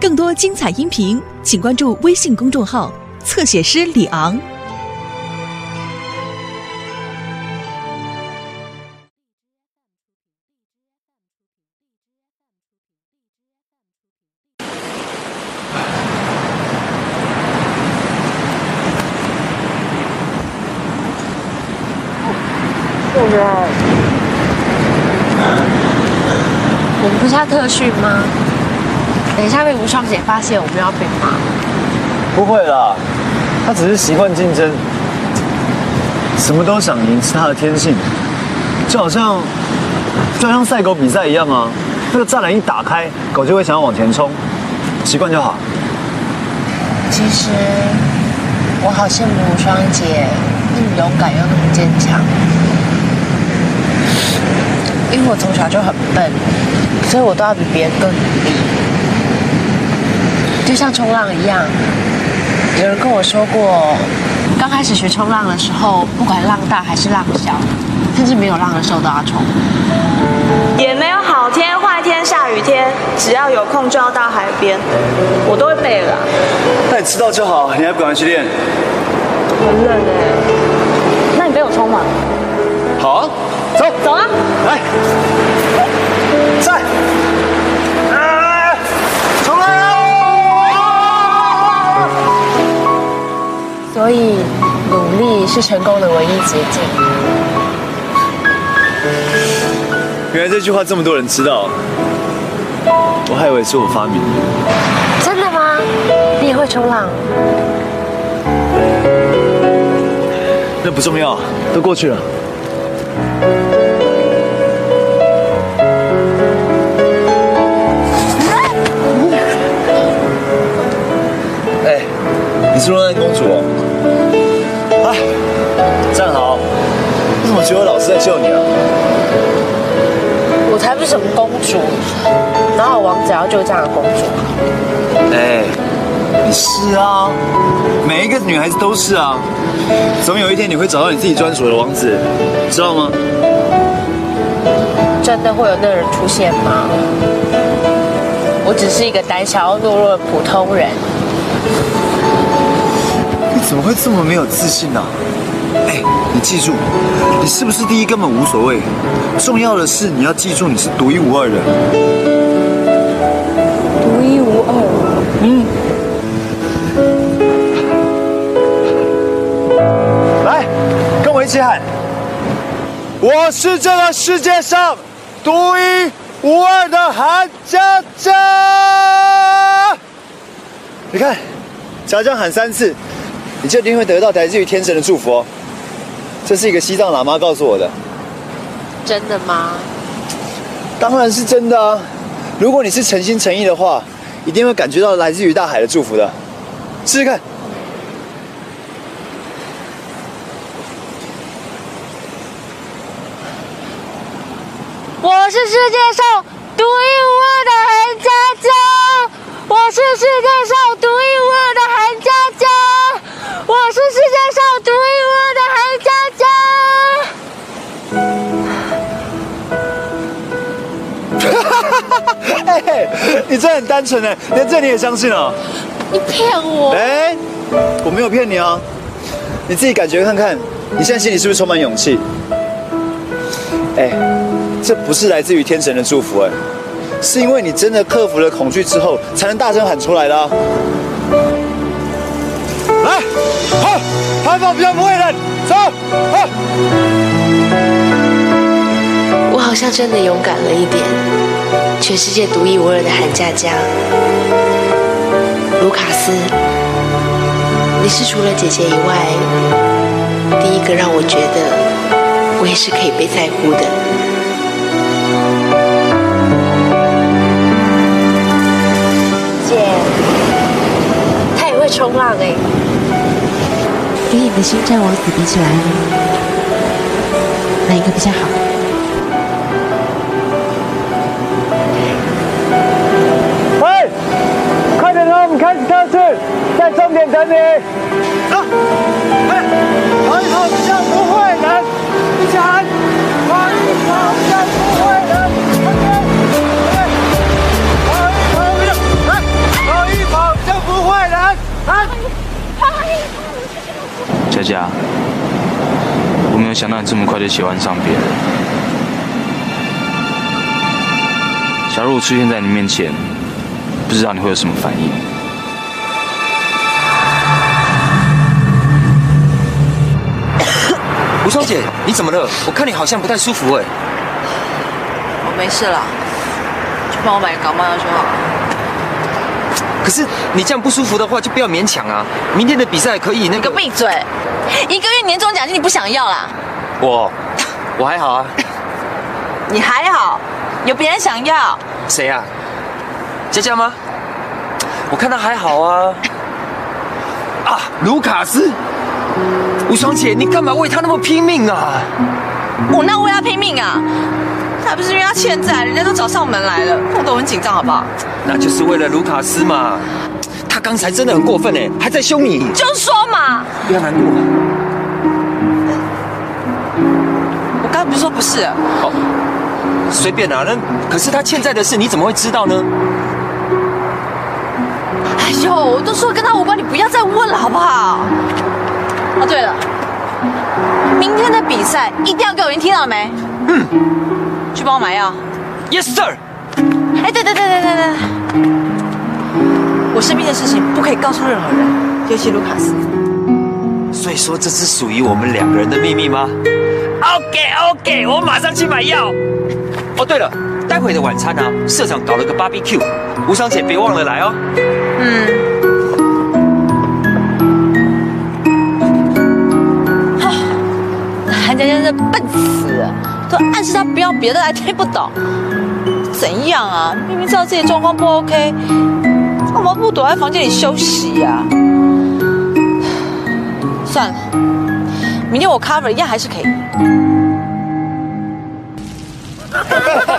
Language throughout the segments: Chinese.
更多精彩音频，请关注微信公众号“侧写师李昂”。我们不是要特训吗？等一下被吴双姐发现，我们要被骂。不会啦，他只是习惯竞争，什么都想赢是他的天性，就好像就好像赛狗比赛一样啊，那个栅栏一打开，狗就会想要往前冲，习惯就好。其实我好羡慕吴双姐，那么勇敢又那么坚强。因为我从小就很笨，所以我都要比别人更努力。就像冲浪一样，有人跟我说过，刚开始学冲浪的时候，不管浪大还是浪小，甚至没有浪的时候都要冲。也没有好天、坏天、下雨天，只要有空就要到海边，我都会背了。那你知道就好，你还不赶快去练？很冷哎，那你背我冲嘛？好啊，走走啊！来，在，所以努力是成功的唯一捷径。原来这句话这么多人知道，我还以为是我发明的。真的吗？你也会冲浪？那不重要，都过去了。哎，你是洛兰公主哦。为什么觉得我老是在救你啊？我才不是什么公主，哪有王子要救这样的公主？哎，你是啊，每一个女孩子都是啊。总有一天你会找到你自己专属的王子，知道吗？真的会有那个人出现吗？我只是一个胆小又懦弱的普通人。你怎么会这么没有自信呢、你记住，你是不是第一根本无所谓，重要的是你要记住你是独一无二的。独一无二。嗯。来，跟我一起喊：我是这个世界上独一无二的韩佳佳。你看，只要这样喊三次，你就一定会得到来自于天神的祝福哦。这是一个西藏喇嘛告诉我的，真的吗？当然是真的啊！如果你是诚心诚意的话，一定会感觉到来自于大海的祝福的。试试看。我是世界上独一无二的韩佳佳，我是世界上你真的很单纯哎，连这你也相信了？你骗我！哎，我没有骗你啊，你自己感觉看看，你现在心里是不是充满勇气？哎，这不是来自于天神的祝福哎，是因为你真的克服了恐惧之后，才能大声喊出来的啊。来，好，海宝比较不会冷，走，好。我好像真的勇敢了一点，全世界独一无二的韩佳佳，卢卡斯，你是除了姐姐以外，第一个让我觉得我也是可以被在乎的。姐，他也会冲浪哎，跟你的星战王子比起来，哪一个比较好？开始测试，在终点等你。好，来，跑一跑，这不会冷。一起喊，跑一跑，这不会冷。来，跑一跑，这不会冷。佳佳，我没有想到你这么快就喜欢上别人。假如我出现在你面前，不知道你会有什么反应。吴双姐，你怎么了？我看你好像不太舒服哎。我没事了，去帮我买个感冒药就好了。可是你这样不舒服的话，就不要勉强啊。明天的比赛可以那个。闭嘴！一个月年终奖金你不想要啦？我，我还好啊。你还好？有别人想要？谁啊？佳佳吗？我看他还好啊。啊，卢卡斯。吴双姐，你干嘛为他那么拼命啊？我那为他拼命啊？还不是因为他欠债，人家都找上门来了，我都很紧张，好不好？那就是为了卢卡斯嘛。他刚才真的很过分哎，还在凶你。就说嘛。不要难过。我刚才不是说不是？好，随便啊。那可是他欠债的事，你怎么会知道呢？哎呦，我都说跟他无关，你不要再问了，好不好？哦，对了，明天的比赛一定要给我，赢听到了没？嗯，去帮我买药。Yes, sir。哎，对对对对对对，我生病的事情不可以告诉任何人，尤其卢卡斯。所以说这是属于我们两个人的秘密吗？OK OK，我马上去买药。哦，对了，待会的晚餐呢，社长搞了个 BBQ，吴双姐别忘了来哦。嗯。家真是笨死，都暗示他不要别的，还听不懂，怎样啊？明明知道自己状况不 OK，干嘛不躲在房间里休息呀？算了，明天我 cover 一样还是可以。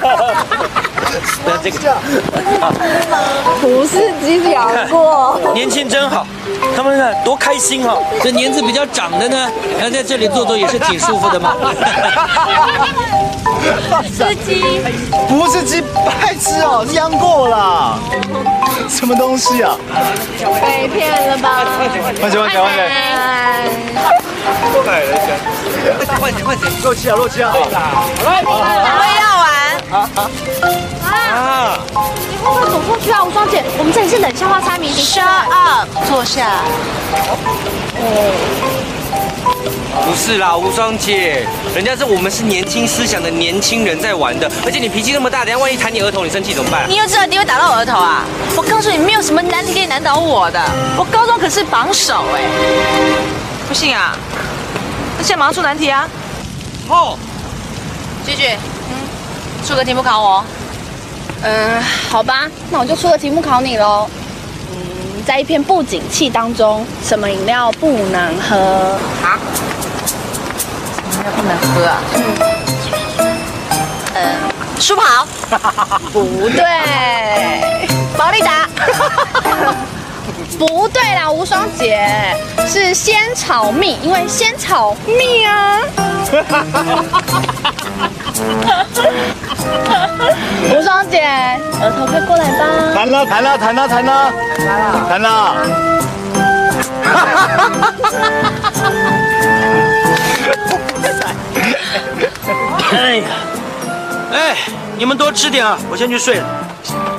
那这个 不是鸡表过，年轻真好，他们看多开心哦。这年纪比较长的呢，后在这里坐坐也是挺舒服的嘛。是鸡，不是鸡，白痴哦，是杨过啦。什么东西啊？被骗了吧？快点，快点，快点！快点，快点，快点！落气啊，落气啊！来，我也要玩。啊！你会不会走错去啊，吴双姐？我们这里是冷笑话猜谜题。Shut up，坐下。哦不是啦，吴双姐，人家是我们是年轻思想的年轻人在玩的，而且你脾气那么大，等下万一弹你额头，你生气怎么办？你又知道你会打到我额头啊？我告诉你，没有什么难题可以难倒我的。我高中可是榜首哎！不信啊？那现在马上出难题啊！好，句句，嗯，出个题目考我。嗯，好吧，那我就出个题目考你喽。嗯，在一片不景气当中，什么饮料不能喝？啊？饮料不能喝啊？嗯。嗯，舒跑。不对。保利达。不对啦，无双姐是仙草蜜，因为仙草蜜啊。无双姐，额头快过来吧。弹了，弹了，弹了，弹了，弹了。哎呀，哎，你们多吃点啊，我先去睡了。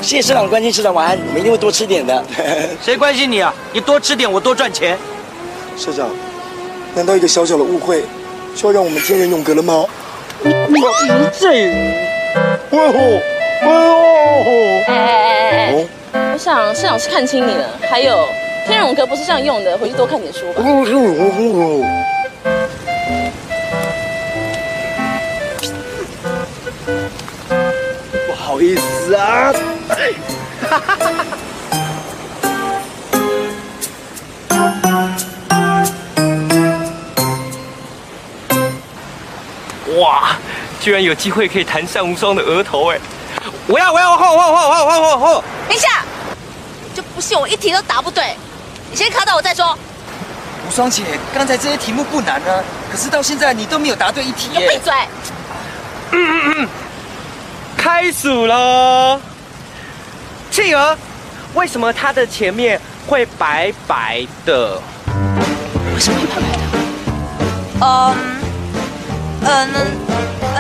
谢谢社长关心，社长晚安，我们一定会多吃点的。谁关心你啊？你多吃点，我多赚钱。社长，难道一个小小的误会，就要让我们天人永隔了吗？这，哎呦，哎哎哎哎！我想社长是看清你了。还有，天人永隔不是这样用的，回去多看点书吧。好意思啊。哇，居然有机会可以弹上无双的额头哎！我要，我要，换，换，换，换，换，换，换！等一下，就不信我一题都答不对，你先考到我再说。无双姐，刚才这些题目不难啊，可是到现在你都没有答对一题你！闭嘴！嗯嗯嗯，开始喽！企鹅，为什么它的前面会白白的？为什么会白白的？嗯嗯嗯，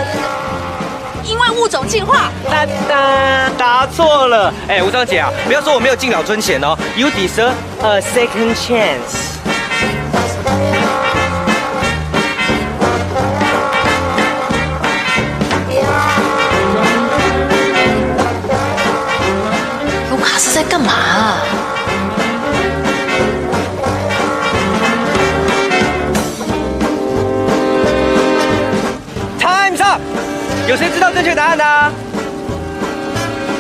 因为物种进化。哒哒，答错了。哎，吴双姐啊，不要说我没有敬老尊贤哦，You deserve a second chance。有谁知道正确答案的啊？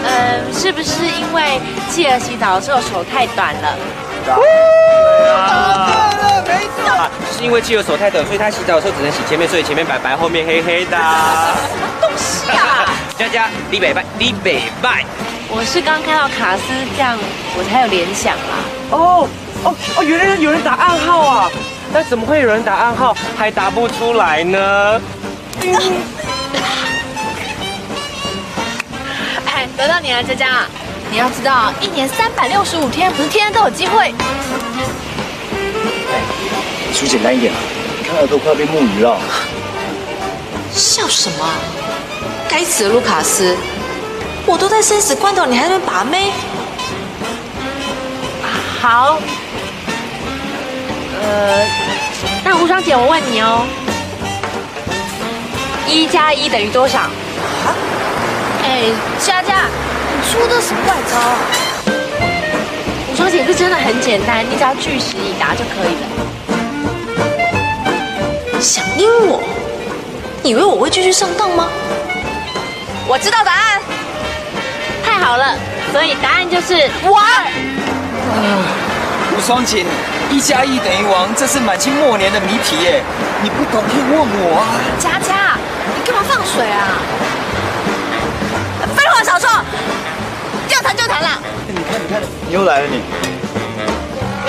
嗯，是不是因为继儿洗澡的时候手太短了？答对了，没错。啊，就是因为企鹅手太短，所以他洗澡的时候只能洗前面，所以前面白白，后面黑黑的。什么东西啊！佳佳，李北拜，李北拜。我是刚看到卡斯这样，我才有联想啦。哦哦哦，原来有人打暗号啊！那怎么会有人打暗号还答不出来呢？哎，轮到你了，佳佳。你要知道，一年三百六十五天，不是天天都有机会。说简单一点啊，你看耳朵快要被木鱼了。笑什么啊？该死的卢卡斯！我都在生死关头，你还在那把妹？好，呃，那吴双姐，我问你哦，一加一等于多少？哎，佳佳，你出的什么怪招啊？吴双姐，这真的很简单，你只要据实以答就可以了。想阴我？你以为我会继续上当吗？我知道答案。太好了，所以答案就是王。吴双姐，一加一等于王，这是满清末年的谜题耶，你不懂可以问我啊。佳佳，你干嘛放水啊？废话少说，要谈就谈啦。你看，你看，你又来了你。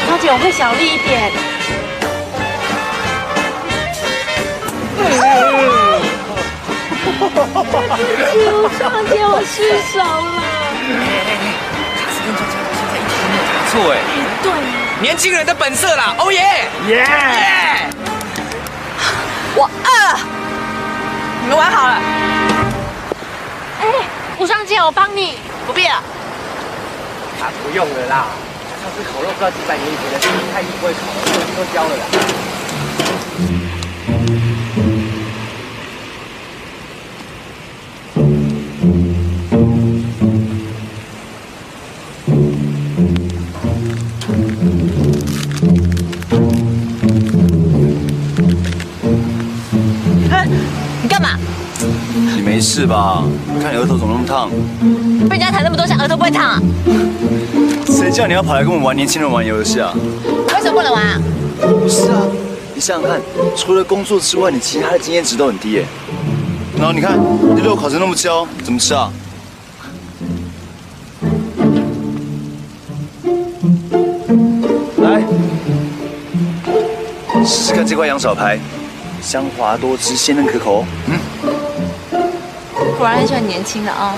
小姐，我会小力一点。吴双姐，我失手了。卡斯跟佳佳到现在一题都没有答错哎。对，年轻人的本色啦，哦耶！耶！我饿了，你们玩好了。哎，吴双姐，我帮你。不必了。啊，不用了啦。上次烤肉不知道几百年以前的事，太不会烤了，都焦了啦。吧？看你额头怎么那么烫？被人家弹那么多下，额头不会烫啊？谁叫你要跑来跟我们玩年轻人玩游戏啊？为什么不能玩啊？不是啊，你想想看，除了工作之外，你其他的经验值都很低耶。然后你看，你肉烤成那么焦，怎么吃啊？来，试试看这块羊小排，香滑多汁，鲜嫩可口。嗯，果然很喜欢年轻的啊。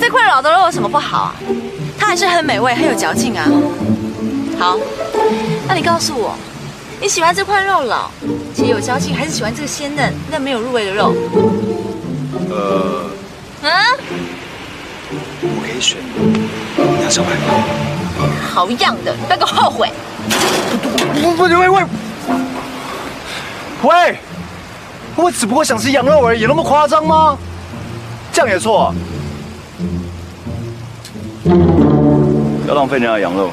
这块老的肉有什么不好啊？它还是很美味，很有嚼劲啊。好，那你告诉我，你喜欢这块肉老且有嚼劲，还是喜欢这个鲜嫩但没有入味的肉？呃，嗯，我可以选羊小白吗？好样的，不要给我后悔。不不，喂喂，喂，我只不过想吃羊肉而已，有那么夸张吗？这样也错、啊？不要浪费人家的羊肉。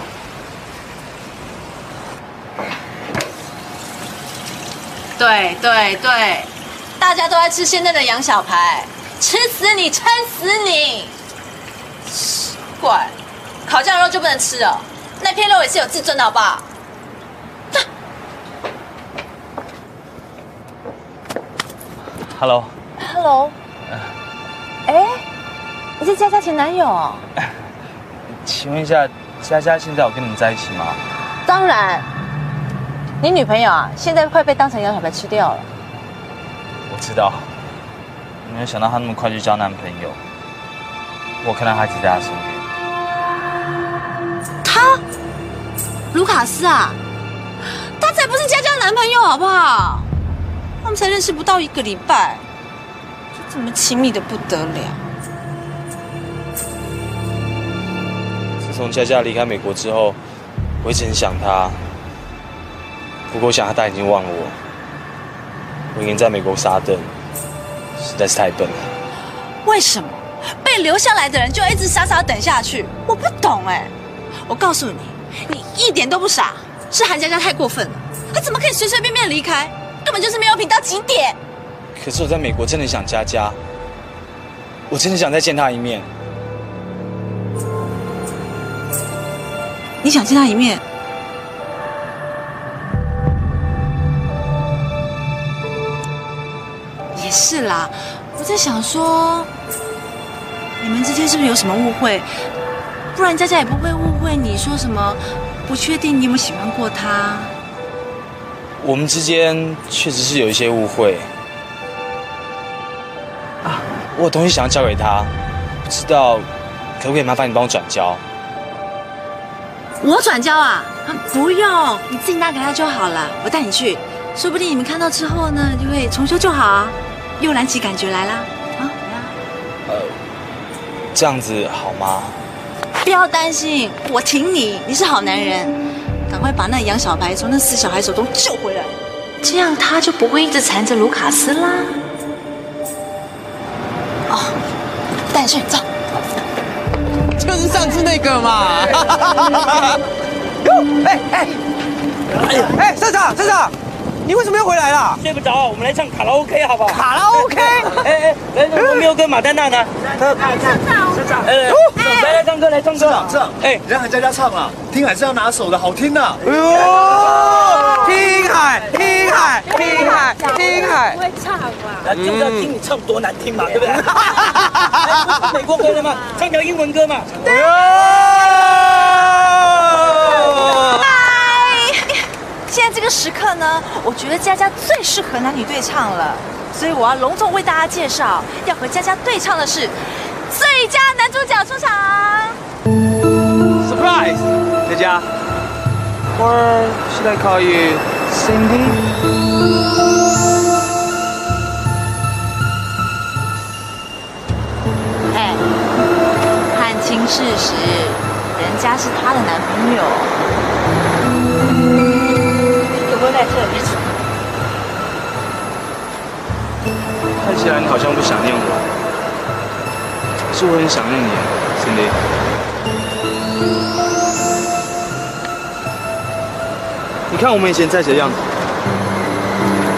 对对对，大家都在吃鲜嫩的羊小排，吃死你，撑死你！奇怪，烤酱肉就不能吃哦？那片肉也是有自尊的好不好？Hello，Hello，哎，你是佳佳前男友哦？请问一下，佳佳现在有跟你们在一起吗？当然，你女朋友啊，现在快被当成羊小白吃掉了。我知道，没有想到她那么快就交男朋友。我看到她一直在她身边。他，卢卡斯啊，他才不是佳佳男朋友，好不好？他们才认识不到一个礼拜，就这么亲密的不得了。自从佳佳离开美国之后，我一直很想她。不过我想她已经忘了我。我已经在美国傻等，实在是太笨了。为什么被留下来的人就要一直傻傻等下去？我不懂哎。我告诉你，你一点都不傻，是韩佳佳太过分了。她怎么可以随随便便离开？根本就是没有品到极点。可是我在美国真的想佳佳，我真的想再见她一面。你想见她一面？也是啦，我在想说，你们之间是不是有什么误会？不然佳佳也不会误会你说什么不确定你有没有喜欢过他。我们之间确实是有一些误会啊，我有东西想要交给他，不知道可不可以麻烦你帮我转交？我转交啊？不用，你自己拿给他就好了。我带你去，说不定你们看到之后呢，就会重修就好啊，又燃起感觉来啦。啊，呃，这样子好吗？不要担心，我挺你，你是好男人，赶快把那杨小白从那死小孩手中救回来，这样他就不会一直缠着卢卡斯啦。哦，带你去走。就是上次那个嘛！哎哎哎哎，社长社长，你为什么又回来了？睡不着，我们来唱卡拉 OK 好不好？卡拉 OK？哎哎，来，罗密欧跟马丹娜呢？社长，社长，哎，来来唱歌，来唱歌。社长，社长，哎，让韩佳佳唱啊，听海是要拿手的，好听的。哎呦，听海，听海，听海，听海。不会唱嘛？那就要听你唱多难听嘛，对不对？美国回来嘛，唱条英文歌嘛。嗨，现在这个时刻呢，我觉得佳佳最适合男女对唱了，所以我要隆重为大家介绍，要和佳佳对唱的是最佳男主角出场。Surprise，佳佳。Or should I call you Cindy？哎，看清事实，人家是她的男朋友。有没有在这里？看起来你好像不想念我，可是我很想念你，Cindy。你看我们以前在一起的样子，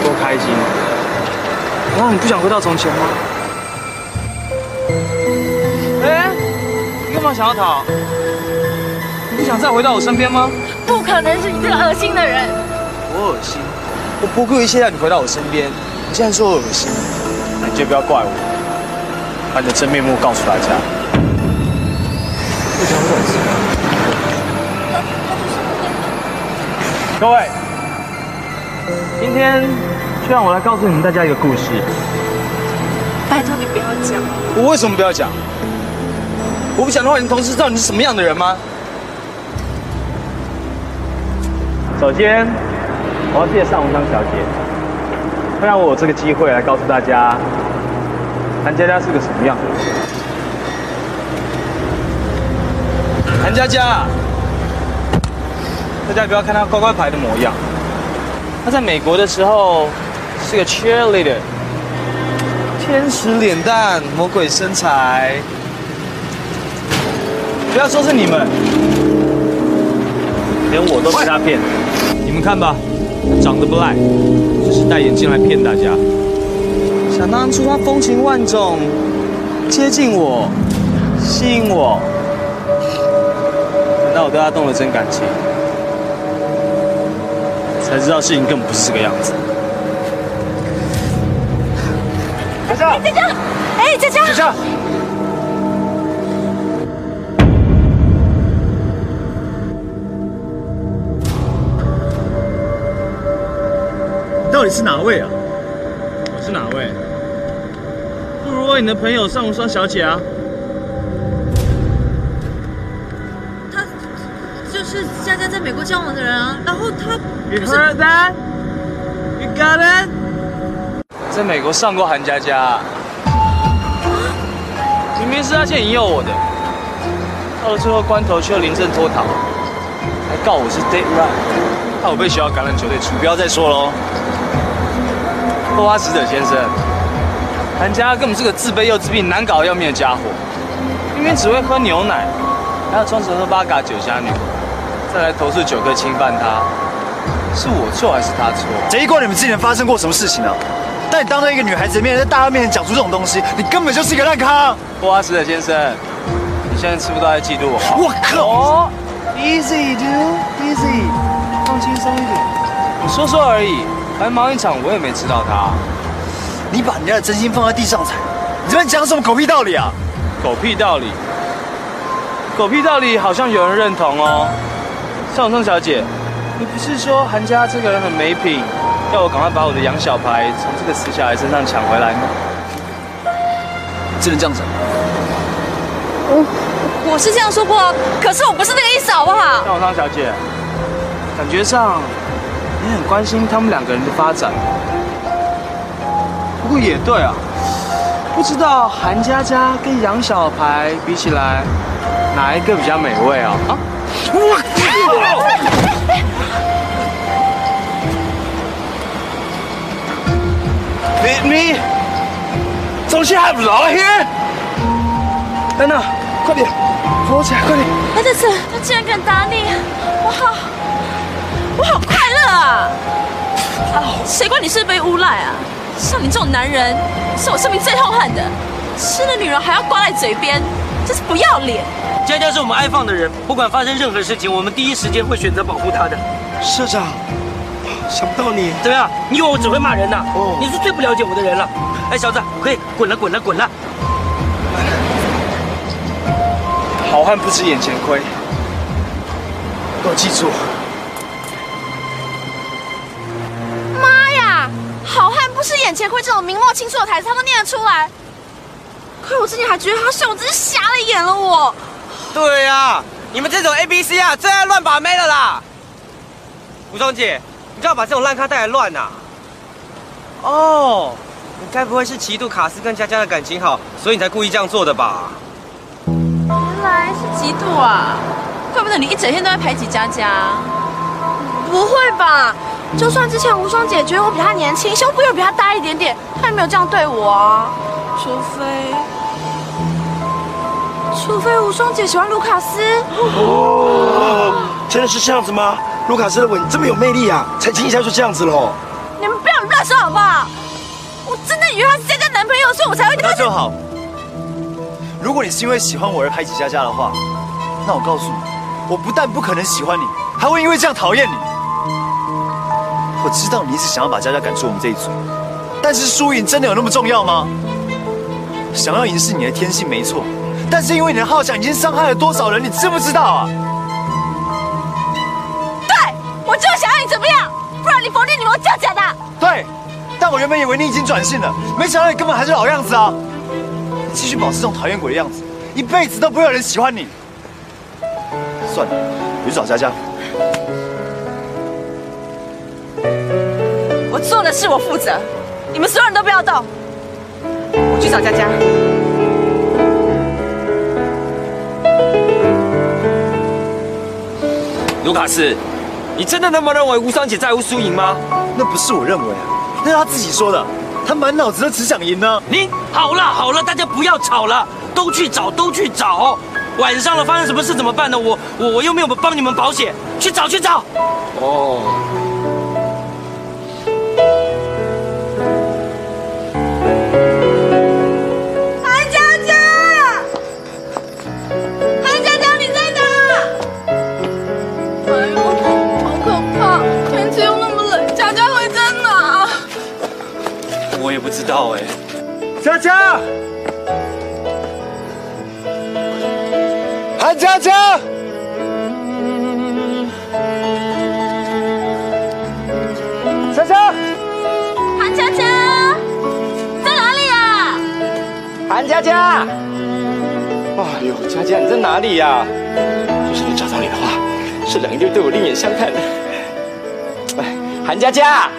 多开心！难道你不想回到从前吗？哎，你干嘛想要逃？你不想再回到我身边吗？不可能是你这个恶心的人！我恶心？我不顾一切让你回到我身边，你现在说我恶心，那你就不要怪我，把你的真面目告诉大家。为什么会恶心？各位，今天就让我来告诉你们大家一个故事。拜托你不要讲。我为什么不要讲？我不讲的话，你同事知道你是什么样的人吗？首先，我要介绍吴香小姐，会让我有这个机会来告诉大家，韩佳佳是个什么样的人。韩佳佳，大家不要看她乖乖牌的模样，她在美国的时候是个 cheerleader，天使脸蛋，魔鬼身材。不要说是你们，连我都被她骗。你们看吧，长得不赖，只是戴眼镜来骗大家。想当初他风情万种，接近我，吸引我，等到我对他动了真感情，才知道事情根本不是这个样子。佳佳，佳佳，哎，佳佳，佳佳，到底是哪位啊？我是哪位？不如问你的朋友尚无双小姐啊。她就是是佳佳在美国交往的人啊，然后他 You heard that? You got it? 在美国上过韩佳佳，明明是他先引诱我的，到了最后关头却又临阵脱逃，还告我是 date right，害我被学校橄榄球队除。不要再说喽。霍华使者先生，韩家根本是个自卑又自闭、难搞要命的家伙，明明只会喝牛奶，还要装成喝八嘎酒家女，再来投诉九哥侵犯他，是我错还是他错？这一关你们之前发生过什么事情啊？但你当着一个女孩子的面，在大家面前讲出这种东西，你根本就是一个烂咖。霍华使者先生，你现在吃不到在嫉妒我。我靠哦！Easy dude，easy，放轻松一点。我说说而已，白忙一场，我也没吃到他。你把人家的真心放在地上踩，你这边讲什么狗屁道理啊？狗屁道理，狗屁道理好像有人认同哦。上松小姐，你不是说韩家这个人很没品，要我赶快把我的养小牌从这个死小孩身上抢回来吗？只能这样子？我我是这样说过啊，可是我不是那个意思，好不好？上松小姐，感觉上你很关心他们两个人的发展。不过也对啊，不知道韩佳佳跟杨小排比起来，哪一个比较美味啊？啊！我你你东西还不老 here？等等，快点，扶我起来，快点！他这次他竟然敢打你，我好，我好啊！啊，谁管你是被诬赖啊？像你这种男人，是我生命最痛恨的，吃了女人还要挂在嘴边，真是不要脸！佳佳是我们爱放的人，不管发生任何事情，我们第一时间会选择保护她的。社长，想不到你怎么样？你以为我只会骂人呐？哦，你是最不了解我的人了。哎，小子，可以滚了，滚了，滚了！好汉不吃眼前亏，给我记住。前亏这种明末清初的台词，他都念得出来。亏我之前还觉得他秀真是瞎了眼了我。对呀、你们这种 A B C 啊，最爱乱把妹了啦！吴中姐，你干嘛把这种烂咖带来乱呐、哦，你该不会是嫉妒卡斯跟佳佳的感情好，所以你才故意这样做的吧？原来是嫉妒啊！怪不得你一整天都在排挤佳佳。不会吧？就算之前无双姐觉得我比她年轻，胸部又比她大一点点，她也没有这样对我啊。除非，除非无双姐喜欢卢卡斯。哦，真的是这样子吗？卢卡斯的吻这么有魅力啊，才亲一下就这样子喽。你们不要乱说好不好？我真的以为他是佳佳男朋友，所以我才会那就好。如果你是因为喜欢我而排挤佳佳的话，那我告诉你，我不但不可能喜欢你，还会因为这样讨厌你。我知道你一直想要把佳佳赶出我们这一组，但是输赢真的有那么重要吗？想要赢是你的天性没错，但是因为你的好强已经伤害了多少人，你知不知道啊？对，我就是想要你怎么样，不然你否定你们我叫假的。对，但我原本以为你已经转性了，没想到你根本还是老样子啊！你继续保持这种讨厌鬼的样子，一辈子都不会有人喜欢你。算了，我去找佳佳。我做的事我负责，你们所有人都不要动。我去找佳佳。卢卡斯，你真的那么认为无双姐在乎输赢吗？那不是我认为啊，那是他自己说的。他满脑子都只想赢呢。你好了好了，大家不要吵了，都去找都去找。晚上了，发生什么事怎么办呢？我我我又没有帮你们保险，去找去找。哦。道哎。佳佳，韩佳佳，佳佳，韩佳佳，在哪里啊？韩佳佳，哎呦，佳佳你在哪里呀、要是你找到你的话，这两个月对我另眼相看。哎，韩佳佳，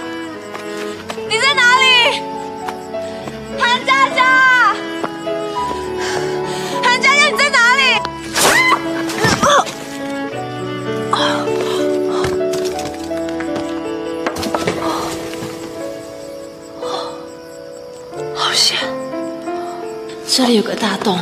这里有个大洞。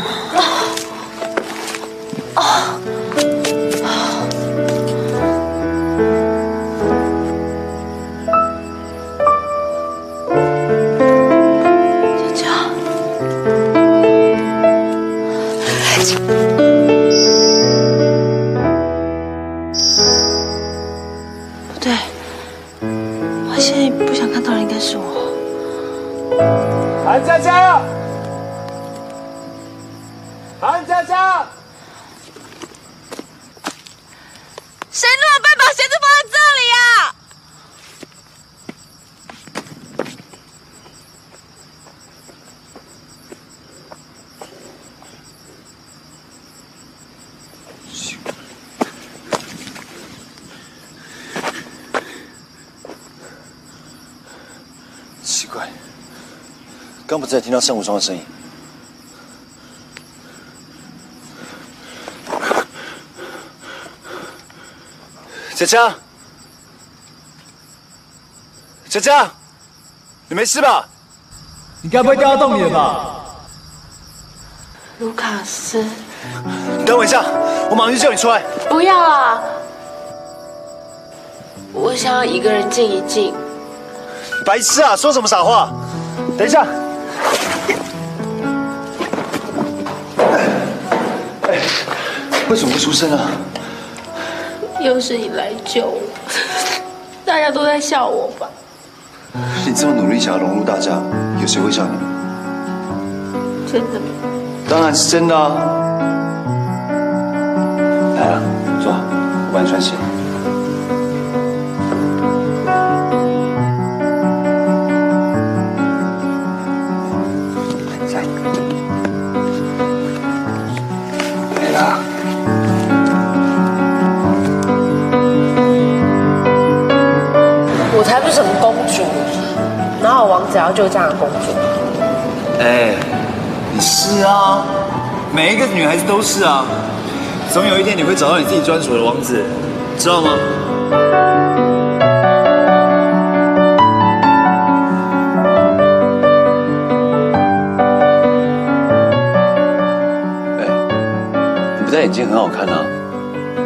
刚不是在听到圣无双的声音？佳佳，佳佳，你没事吧？你该不会掉到洞里了吧？卢卡斯，你等我一下，我马上去救你出来。不要啊！我想要一个人静一静。白痴啊，说什么傻话？等一下。为什么不出声啊？又是你来救我，大家都在笑我吧？你这么努力想要融入大家，有谁会笑你？真的吗？当然是真的啊！来了，坐，我帮你穿鞋。王子要救这样的公主？哎，你是啊，每一个女孩子都是啊，总有一天你会找到你自己专属的王子，知道吗？哎，你不戴眼镜很好看啊，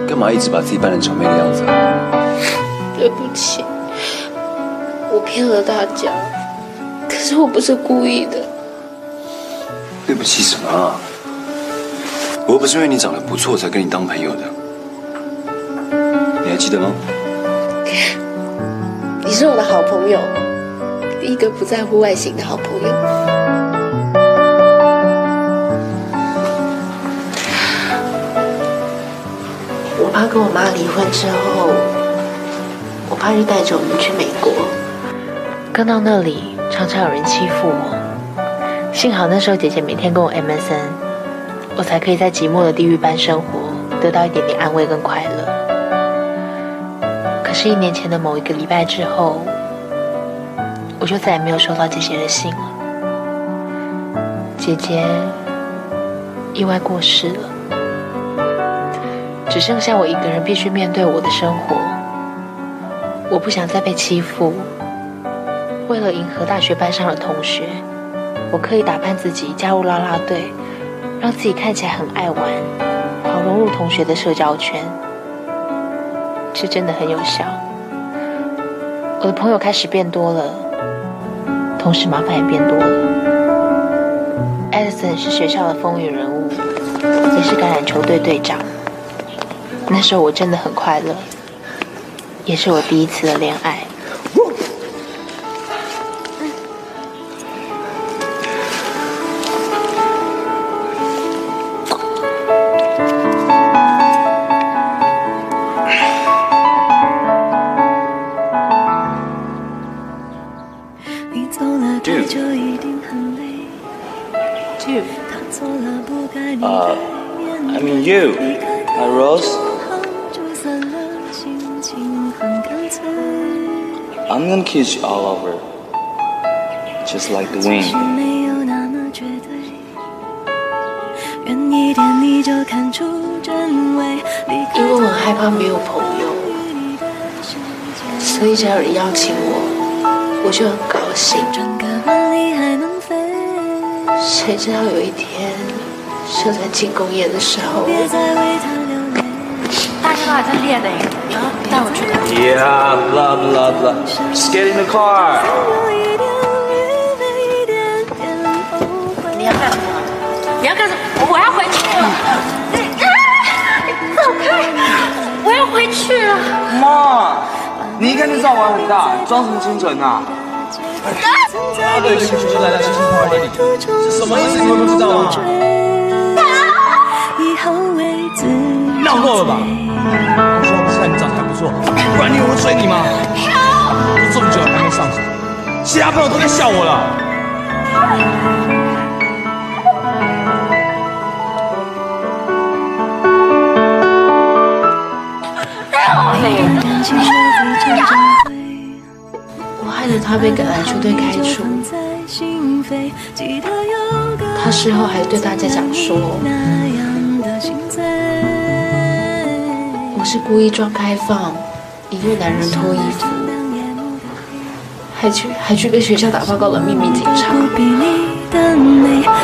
干嘛一直把自己扮成丑妹的样子啊？对不起，我骗了大家，可是我不是故意的。对不起什么啊？我又不是因为你长得不错才跟你当朋友的，你还记得吗？你是我的好朋友，一个不在乎外形的好朋友。我爸跟我妈离婚之后，我爸就带着我们去美国。刚到那里，常常有人欺负我。幸好那时候姐姐每天跟我 MSN，我才可以在寂寞的地狱般生活，得到一点点安慰跟快乐。可是，一年前的某一个礼拜之后，我就再也没有收到姐姐的信了。姐姐意外过世了，只剩下我一个人必须面对我的生活。我不想再被欺负，为了迎合大学班上的同学，我刻意打扮自己，加入啦啦队，让自己看起来很爱玩，好融入同学的社交圈。这真的很有效。我的朋友开始变多了，同时麻烦也变多了。Edison 是学校的风云人物，也是橄榄球队队长。那时候我真的很快乐，也是我第一次的恋爱。Just like the wind. 没有那么绝对，远一点你就看出真伪。离开因为我很害怕没有朋友，所以只要有人邀请我，我就很高兴。谁知道有一天，社团庆功宴的时候。大家都还在练呢，你要带我去哪？Yeah, blah blah. Just get in the car. 你走开！我要回去了。妈，你一看就知道玩很大，装什么清纯啊？他的一个星球就来到星星花园里，是什么意思？你们不知道吗？闹够了吧？我说不是看你长得还不错，不然你以为我追你吗？都这么久了还没上手，其他朋友都在笑我了。我害得他被赶来球队开除。他事后还对大家讲说，我是故意装开放，引诱男人脱衣服，还去还去跟学校打报告的秘密警察。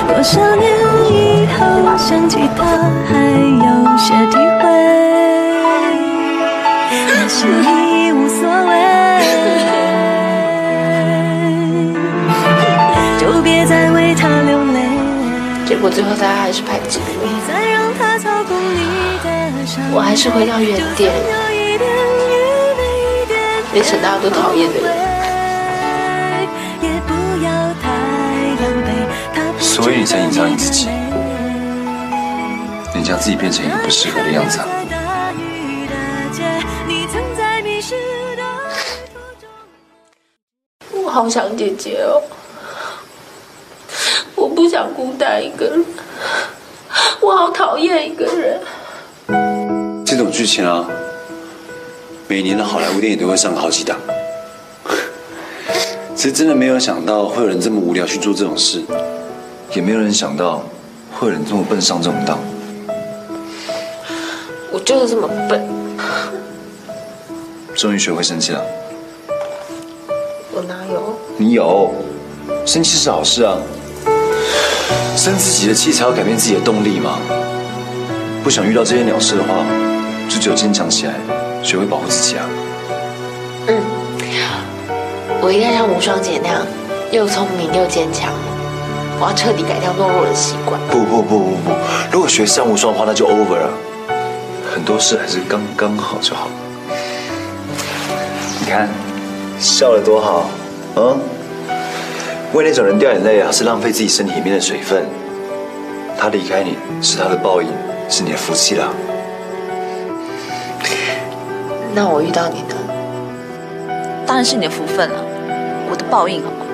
多少年以后想起他，还有些那时已无所谓，就别再为他流泪，结果最后大家还是排挤我，再让他操控你的伤。我还是回到原点，变成大家都讨厌的人。也不要太狼狈。他不所以你才隐藏你自己，你将自己变成一个不适合的样子啊。好想姐姐哦，我不想孤单一个人，我好讨厌一个人。这种剧情啊，每年的好莱坞电影都会上好几档。其实真的没有想到会有人这么无聊去做这种事，也没有人想到会有人这么笨上这种当。我就是这么笨，终于学会生气了？你有，生气是好事啊，生自己的气才要改变自己的动力嘛。不想遇到这些鸟事的话，就只有坚强起来，学会保护自己啊。嗯，我一定要像无双姐那样，又聪明又坚强。我要彻底改掉懦弱的习惯。不不不不不，如果学像无双的话，那就 over 了。很多事还是刚刚好就好。你看，笑得多好，嗯？为那种人掉眼泪啊，是浪费自己身体里面的水分。他离开你是他的报应，是你的福气啦。那我遇到你呢？当然是你的福分了，我的报应好吗？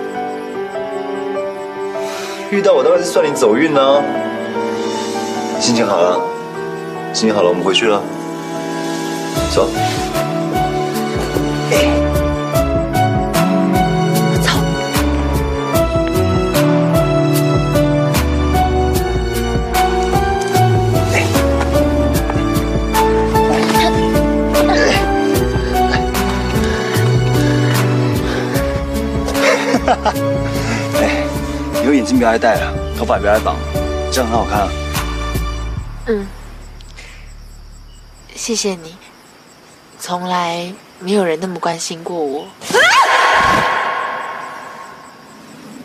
遇到我当然是算你走运呢、心情好了，心情好了，我们回去了。走。哎，以后眼镜不要再戴了，头发也不要再绑，这样很好看啊。嗯，谢谢你，从来没有人那么关心过我。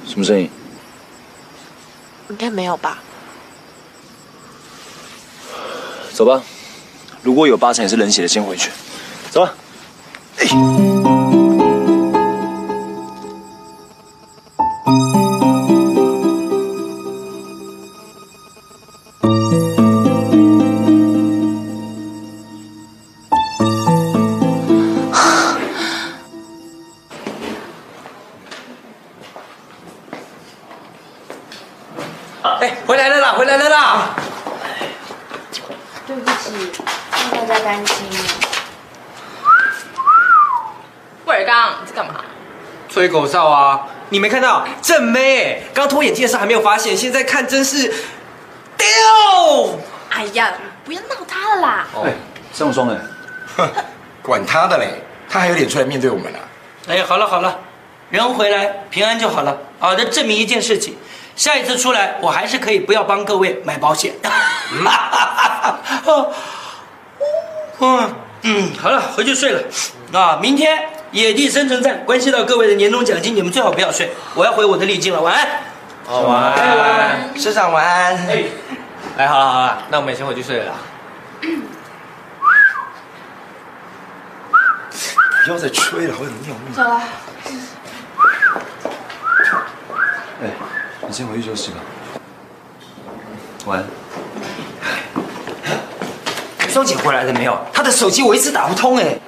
什么声音？应该没有吧？走吧，如果有八成也是冷血的，先回去。走吧。哎，你没看到正妹哎，刚脱眼镜的时候还没有发现，现在看真是丢。哎呀，不要闹他了啦！哎，上霜哎，哼，管他的嘞，他还有脸出来面对我们啊？哎，好了好了，人回来平安就好了啊！的证明一件事情，下一次出来我还是可以不要帮各位买保险。嗯 嗯，好了，回去睡了。啊，明天野地生存战关系到各位的年终奖金，你们最好不要睡。我要回我的丽晶了，晚安。好晚安，晚安，师长晚安。哎，哎，好了好了，那我们也先回去睡了。不要再吹了，我有尿命。走了。哎，你先回去休息吧。晚安。吴双姐回来了没有？她的手机我一直打不通哎。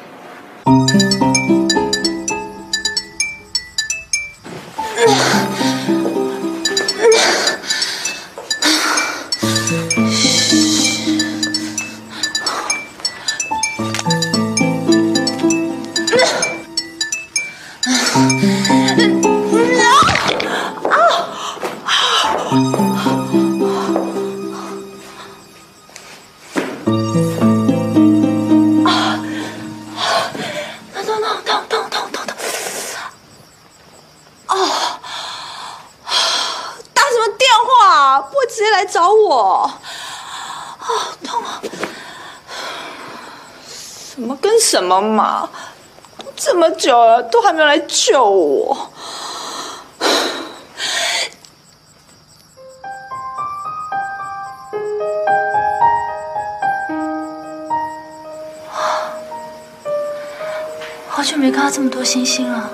妈妈？这么久了，都还没有来救我。好久没看到这么多星星了，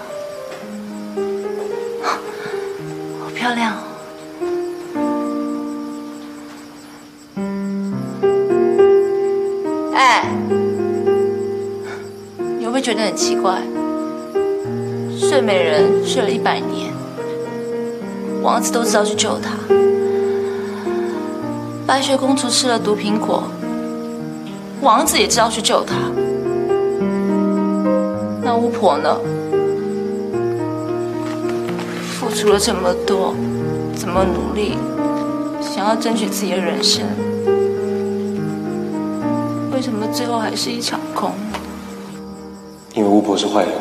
觉得很奇怪？睡美人睡了一百年，王子都知道去救她。白雪公主吃了毒苹果，王子也知道去救她。那巫婆呢？付出了这么多，这么努力，想要争取自己的人生，为什么最后还是一场空？因为巫婆是坏人。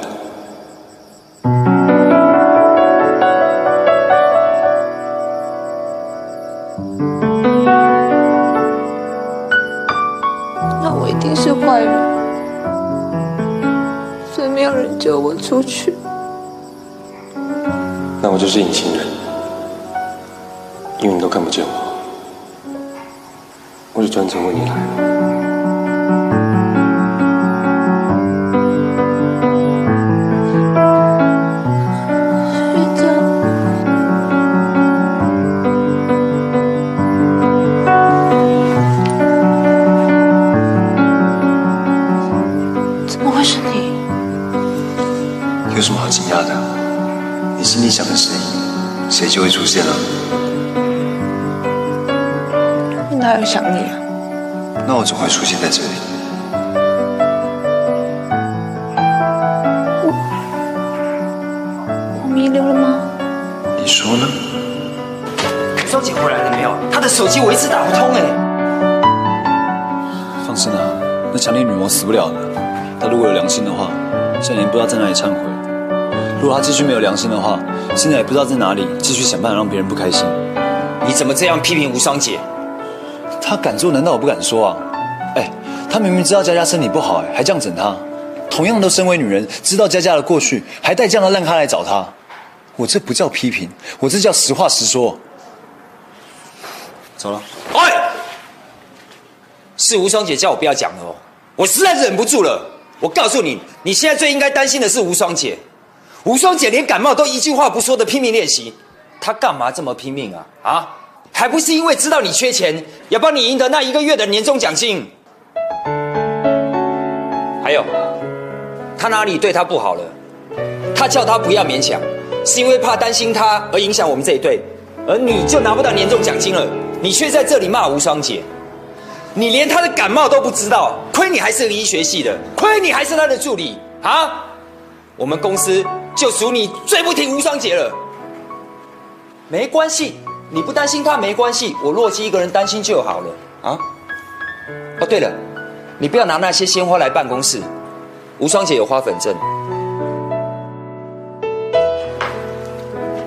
那我一定是坏人，所以没有人救我出去。那我就是隐形人，因为你都看不见我，我就专程为你来就会出现了。我哪有想你啊？那我总会出现在这里。我弥留了吗？你说呢？吴双姐回来了没有？她的手机我一直打不通哎。放心啊，那强烈女魔死不了的。她如果有良心的话，现在已经不知道在哪里忏悔了。如果她继续没有良心的话，现在也不知道在哪里继续想办法让别人不开心。你怎么这样批评无双姐？她敢做，难道我不敢说啊？哎，她明明知道佳佳身体不好，哎，还这样整她。同样都身为女人，知道佳佳的过去，还带这样的烂咖来找她。我这不叫批评，我这叫实话实说。走了。哎，是无双姐叫我不要讲的哦，我实在忍不住了。我告诉你，你现在最应该担心的是无双姐。吴双姐连感冒都一句话不说的拼命练习，她干嘛这么拼命啊？啊，还不是因为知道你缺钱，要帮你赢得那一个月的年终奖金。还有，她哪里对她不好了？她叫她不要勉强，是因为怕担心她而影响我们这一队，而你就拿不到年终奖金了，你却在这里骂吴双姐。你连她的感冒都不知道，亏你还是个医学系的，亏你还是她的助理啊！我们公司就数你最不听无双姐了。没关系，你不担心她没关系，我洛基一个人担心就好了啊。哦，对了，你不要拿那些鲜花来办公室，无双姐有花粉症。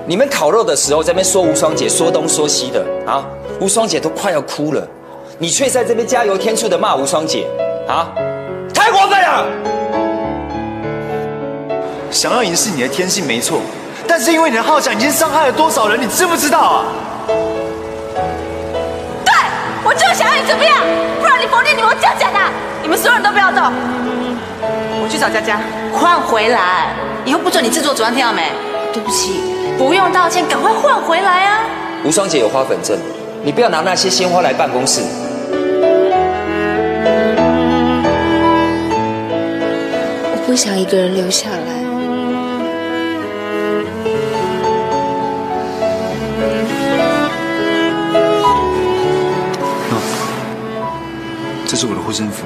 你们烤肉的时候在那边说无双姐说东说西的啊，无双姐都快要哭了，你却在这边加油添醋的骂无双姐啊，太过分了！想要赢是你的天性没错，但是因为你的好强已经伤害了多少人，你知不知道啊？对，我就想要你怎么样，不然你否定你我佳佳的，你们所有人都不要动。我去找佳佳，换回来，以后不准你自作主张，听到没？对不起，不用道歉，赶快换回来啊！无双姐有花粉症，你不要拿那些鲜花来办公室。我不想一个人留下来。是我的护身符，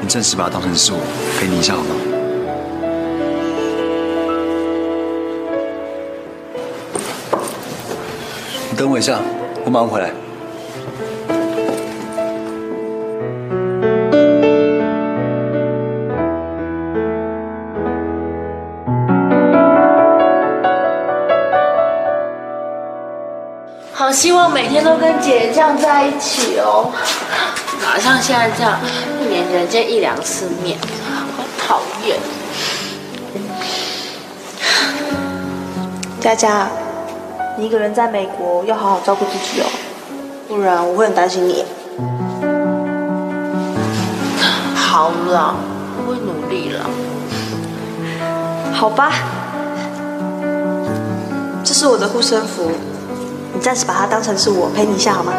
你暂时把它当成是我陪你一下好吗？你等我一下，我马上回来。好希望每天都跟姐这样在一起哦，哪像现在这样，一年只能见一两次面，好讨厌。佳佳，你一个人在美国要好好照顾自己哦，不然我会很担心你。好了，我会努力了。好吧，这是我的护身符，你暂时把它当成是我陪你一下好吗？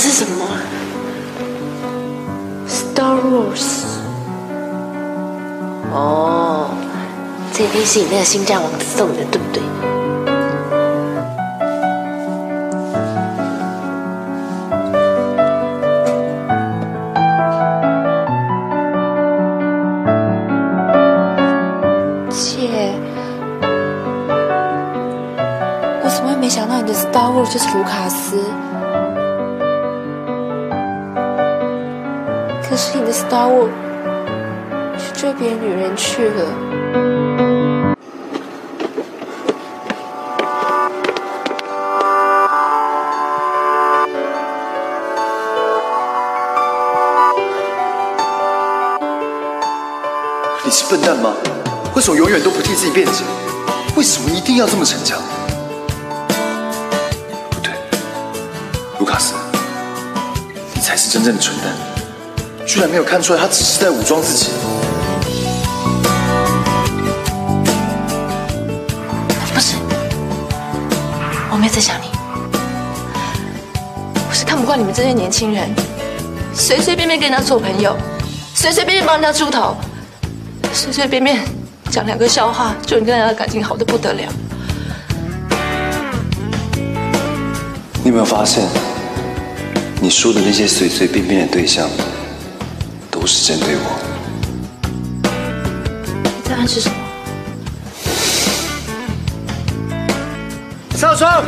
这是什么？Star Wars。哦，这一定是你那个星战王子送的，对不对？别女人去了。你是笨蛋吗？为什么永远都不替自己辩解？为什么一定要这么逞强？不对，卢卡斯，你才是真正的蠢蛋，居然没有看出来他只是在武装自己。我是看不惯你们这些年轻人，随随便便跟人家做朋友，随随便便帮人家出头，随随便便讲两个笑话就能跟人家感情好的不得了。你有没有发现，你说的那些随随便便的对象，都是针对我？你在暗示什么？少双，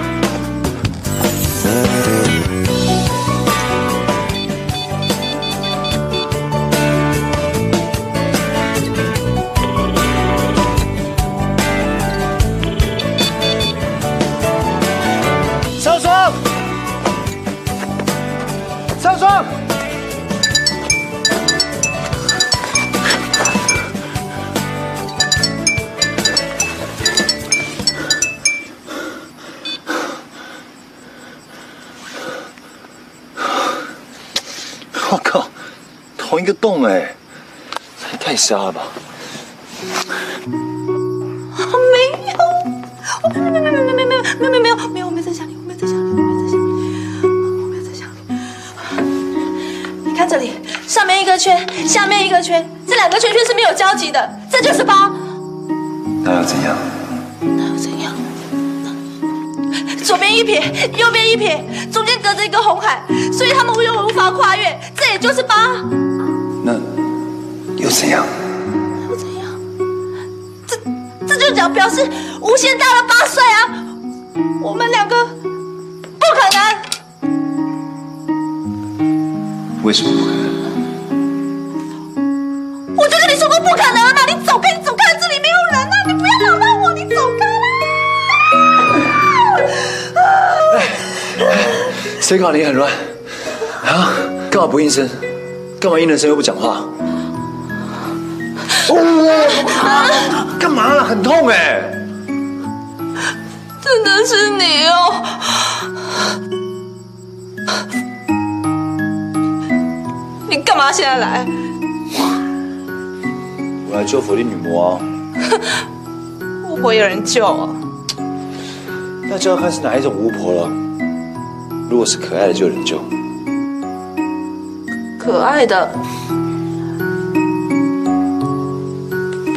同一个洞哎，也太瞎了吧！没有，没有没有没有没有没有没有没有没有没有没有，我没在想你，我没有在想你，我没有在想你，我没有在想你。你看这里，上面一个圈，下面一个圈，这两个圈圈是没有交集的，这就是八。那又怎样？那又怎样？左边一撇，右边一撇，中间隔着一个红海，所以他们永远无法跨越，这也就是疤。那又怎样？这这就表表示无限大了八岁啊！我们两个不可能。为什么不可能？我就跟你说过不可能了嘛！你走开，你走开，这里没有人啊！你不要扰乱我，你走开啦！谁搞你很乱？啊？干嘛不应声？干嘛应了声又不讲话？哦，干嘛啦？很痛哎！真的是你哦！你干嘛现在来？我来救佛地女魔啊！巫婆有人救啊！那就要看是哪一种巫婆了。如果是可爱的，就有人救。可爱的，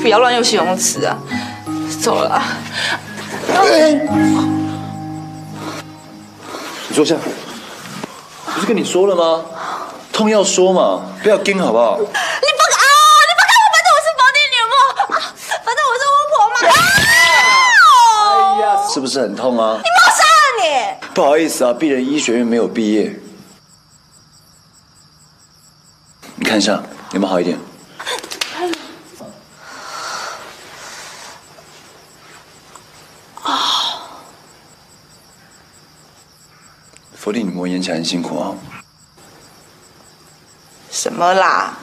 不要乱用形容词啊！走了。你坐下。不是跟你说了吗？痛要说嘛，不要惊好不好？你不啊！你不看我，反正我是房地女魔，啊反正我是巫婆嘛。啊！哎呀，是不是很痛啊？你冒杀了你！不好意思啊，鄙人医学院没有毕业。你看一下有没有好一点？佛地女魔演起来很辛苦啊。什么啦？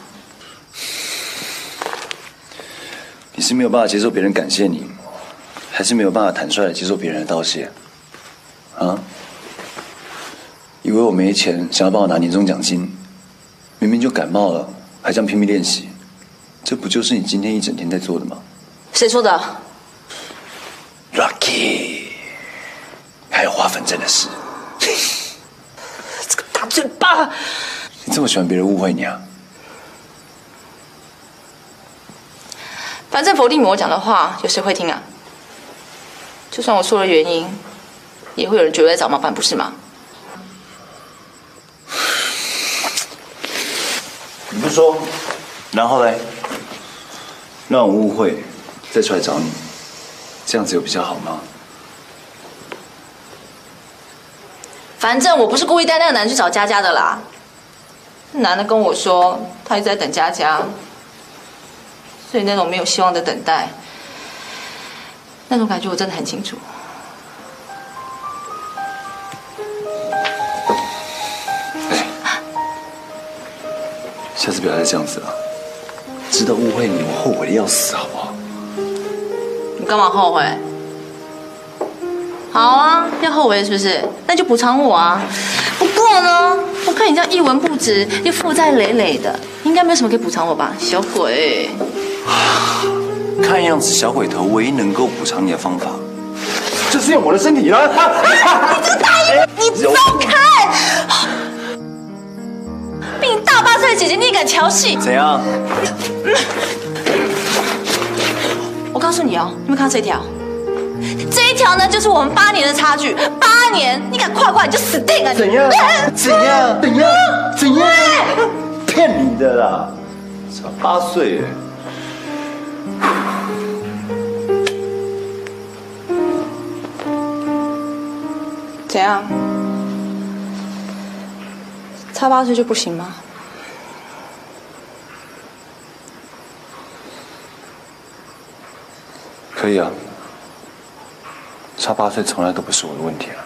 你是没有办法接受别人感谢你，还是没有办法坦率的接受别人的道谢？啊？以为我没钱，想要帮我拿年终奖金，明明就感冒了，还这样拼命练习，这不就是你今天一整天在做的吗谁说的？？Lucky，还有花粉症的事，嘴巴！你这么喜欢别人误会你啊？反正伏地魔讲的话，有谁会听啊？就算我说了原因，也会有人觉得我在找麻烦，不是吗？你不说，然后嘞，让我误会，再出来找你，这样子有比较好吗？反正我不是故意带那个男人去找佳佳的啦。那男的跟我说，他一直在等佳佳，所以那种没有希望的等待，那种感觉我真的很清楚。下次不要再这样子了，知道误会你，我后悔的要死，好不好？你干嘛后悔？好啊，要后悔是不是？那就补偿我啊。不过呢，我看你这样一文不值，又负债累累的，应该没有什么可以补偿我吧，小鬼。看样子小鬼头唯一能够补偿你的方法，就是用我的身体了。你这个大爷，你走开！比你大八岁的姐姐，你也敢调戏？怎样？我告诉你哦，你有没有看到这条？这一条呢，就是我们八年的差距。八年，你敢跨过你就死定了！怎样？怎样？怎样？怎样？骗你的啦！才八岁耶！怎样？差八岁就不行吗？可以啊，差八岁从来都不是我的问题啊。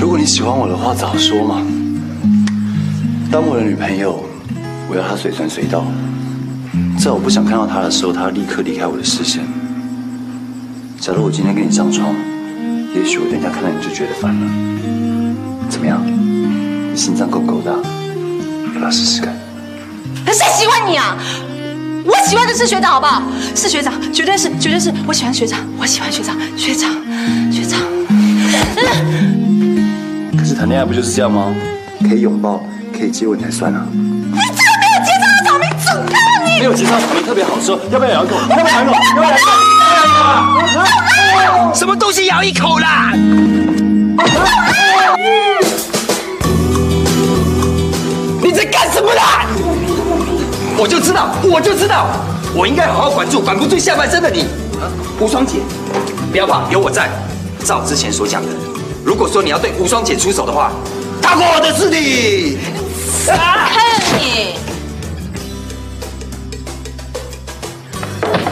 如果你喜欢我的话，早说嘛。当我的女朋友，我要她随传随到，在我不想看到她的时候，她立刻离开我的视线。假如我今天跟你上床，也许我等一下看到你就觉得烦了。怎么样？你心脏够不够大？要不要试试看？谁喜欢你啊？我喜欢的是学长，好不好？是学长，绝对是，绝对是我喜欢学长，我喜欢学长，学长，学长。可是谈恋爱不就是这样吗？可以拥抱，可以接吻才算啊。你这个没有节操的草莓，走开啊你！没有结扎草莓特别好吃，要不要咬一口？要不要咬一口？要不要咬一口？什么东西咬一口啦？你在干什么啦？我就知道，我就知道，我应该好好管住管不住下半身的你。无双姐，不要怕，有我在。照之前所讲的，如果说你要对无双姐出手的话，大过我的是你。看你！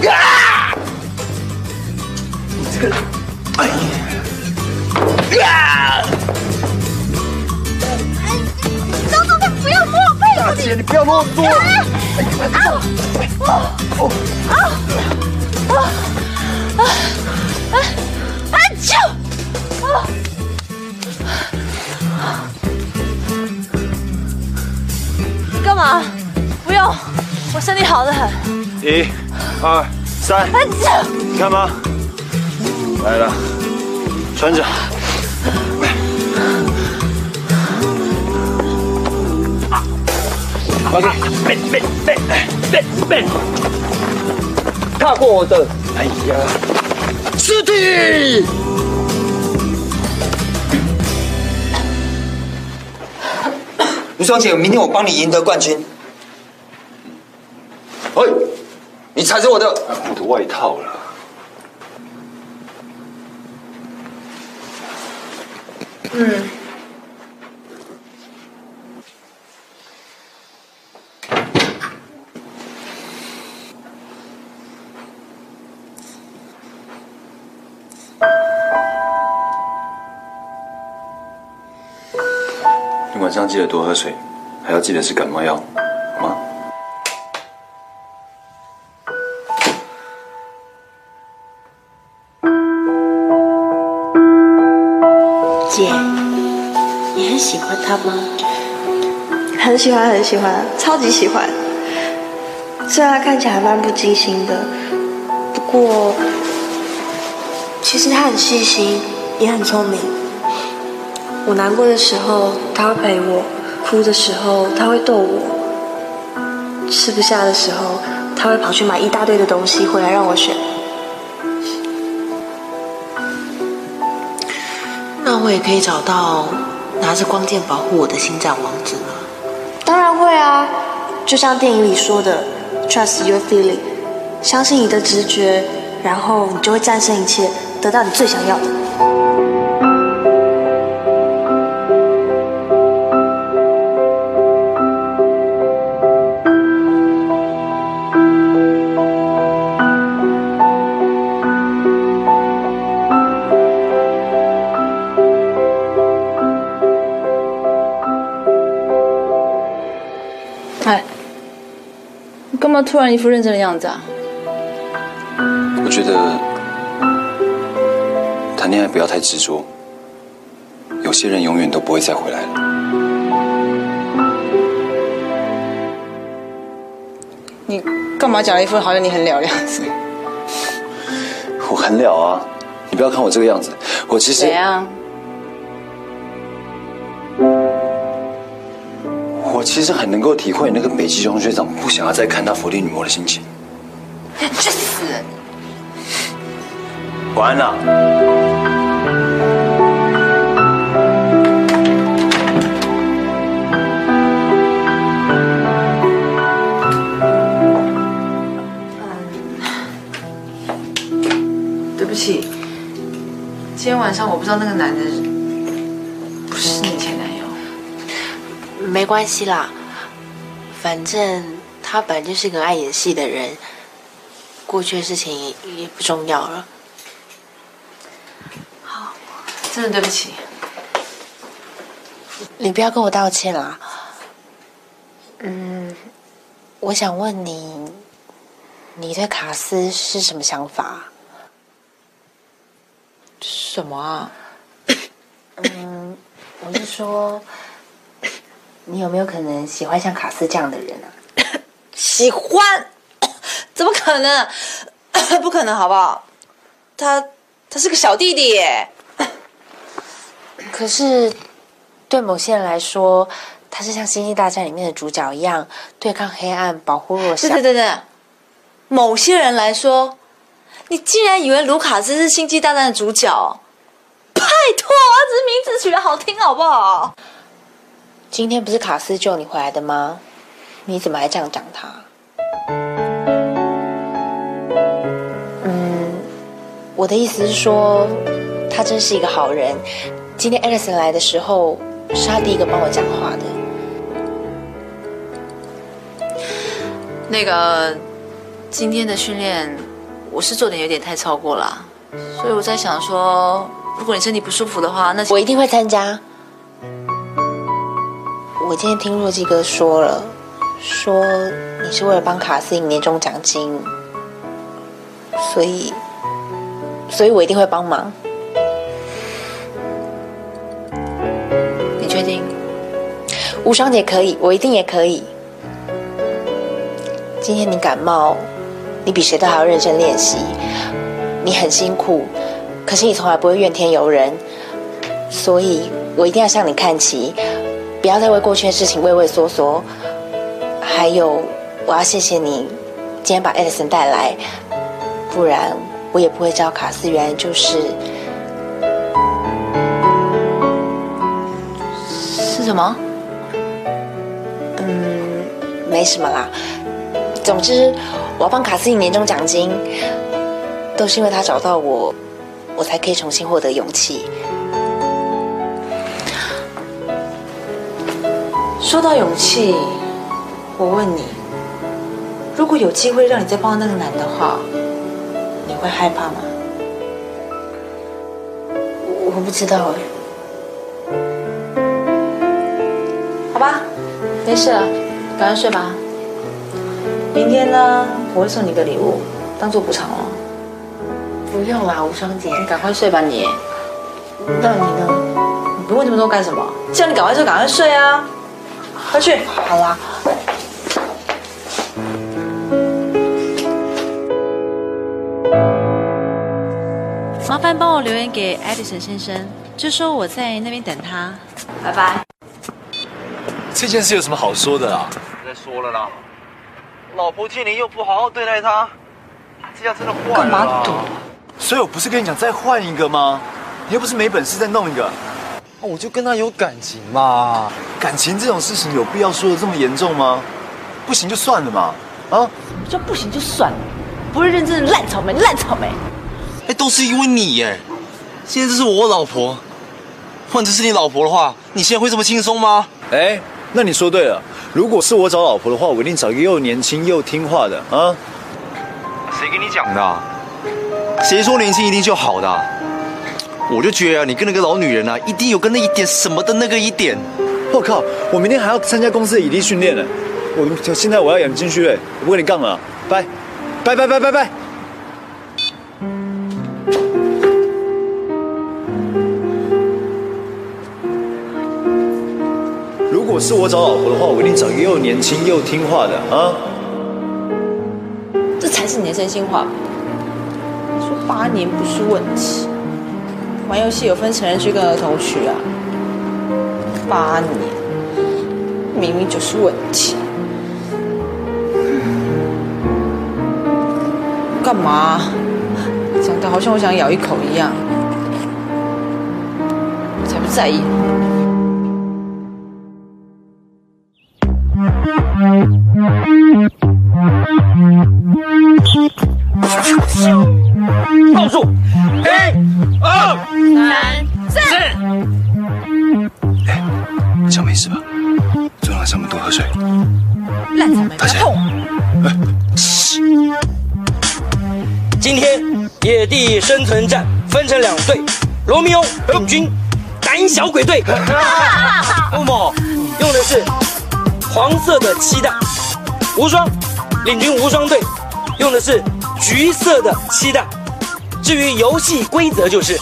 啊！要啰嗦。啊！啊啊啊啊！啊！啊！干嘛？不用，我身体好的很。一、二、三，你看吗？来了，穿着。OK，背背背背背，踏过我的，哎呀，尸体。吴双姐，明天我帮你赢得冠军。哎，你踩着我的我的外套了。嗯，上记得多喝水，还要记得吃感冒药，好吗？姐，你很喜欢他吗？很喜欢，很喜欢，超级喜欢。虽然他看起来漫不经心的，不过其实他很细心，也很聪明。我难过的时候他会陪我，哭的时候他会逗我，吃不下的时候他会跑去买一大堆的东西回来让我选。那我也可以找到拿着光剑保护我的心脏王子吗？当然会啊，就像电影里说的，trust your feeling，相信你的直觉，然后你就会战胜一切，得到你最想要的。突然一副认真的样子啊？我觉得谈恋爱不要太执着，有些人永远都不会再回来了。你干嘛讲了一副好像你很了的样子？我很了啊，你不要看我这个样子，我其实怎样？实很能够体会那个北极熊学长不想要再看到伏地女魔的心情。去死！晚安了。对不起，今天晚上我不知道那个男的没关系啦，反正他本来就是个爱演戏的人，过去的事情也不重要了。好，真的对不起，你不要跟我道歉啦。嗯，我想问你，你对卡斯是什么想法？什么啊？嗯，我是说，你有没有可能喜欢像卡斯这样的人啊？喜欢？怎么可能？不可能，好不好？他他是个小弟弟耶。可是，对某些人来说，他是像《星际大战》里面的主角一样，对抗黑暗，保护弱小。对对对对，某些人来说，你竟然以为卢卡斯是《星际大战》的主角？拜！托，只是名字取得好听，好不好？今天不是卡斯救你回来的吗？你怎么还这样讲他？嗯，我的意思是说，他真是一个好人。今天 Alison 来的时候，是他第一个帮我讲话的。那个今天的训练，我是做的有点太超过了，所以我在想说，如果你身体不舒服的话，那我一定会参加。我今天听若基哥说了，说你是为了帮卡斯赢年终奖金，所以，所以我一定会帮忙。你确定？无双姐可以，我一定也可以。今天你感冒，你比谁都还要认真练习，你很辛苦，可是你从来不会怨天尤人，所以我一定要向你看齐，不要再为过去的事情畏畏缩缩。还有，我要谢谢你今天把艾德森带来，不然我也不会知道卡斯原来就是是什么？嗯，没什么啦。总之，我要帮卡斯赢年终奖金，都是因为他找到我，我才可以重新获得勇气。说到勇气，我问你，如果有机会让你再碰到那个男的话，你会害怕吗？我我不知道哎。好吧，没事了，赶快睡吧。明天呢，我会送你个礼物，当做补偿哦。不用啦，无双姐，你赶快睡吧你。那你呢？你问这么多干什么？叫你赶快睡，赶快睡啊！快去。好啦。麻烦帮我留言给 Edison 先生，就说我在那边等他。拜拜。这件事有什么好说的啊？别再说了啦。老婆替你又不好好对待她，这下真的坏了。干嘛赌？所以我不是跟你讲再换一个吗？你又不是没本事再弄一个。我就跟他有感情嘛。感情这种事情有必要说的这么严重吗？不行就算了嘛。啊？叫不行就算了，不是认真的烂草莓，烂草莓。哎，都是因为你耶！现在这是我老婆，换成是你老婆的话，你现在会这么轻松吗？哎，那你说对了。如果是我找老婆的话，我一定找一个又年轻又听话的啊！谁跟你讲的？谁说年轻一定就好的？我就觉得啊你跟那个老女人啊，一定有跟那一点什么的那个一点。我靠！我明天还要参加公司的体力训练呢。我现在我要养精蓄锐，我不跟你杠了，拜拜拜拜拜拜。如果是我找老婆的话，我一定找一个又年轻又听话的啊！这才是你的真心话。说八年不是问题，玩游戏有分成人区跟儿童区啊。八年明明就是问题。干嘛？讲的好像我想咬一口一样。我才不在意。小鬼队。木木用的是黄色的七弹，无双领军无双队用的是橘色的七弹。至于游戏规则就是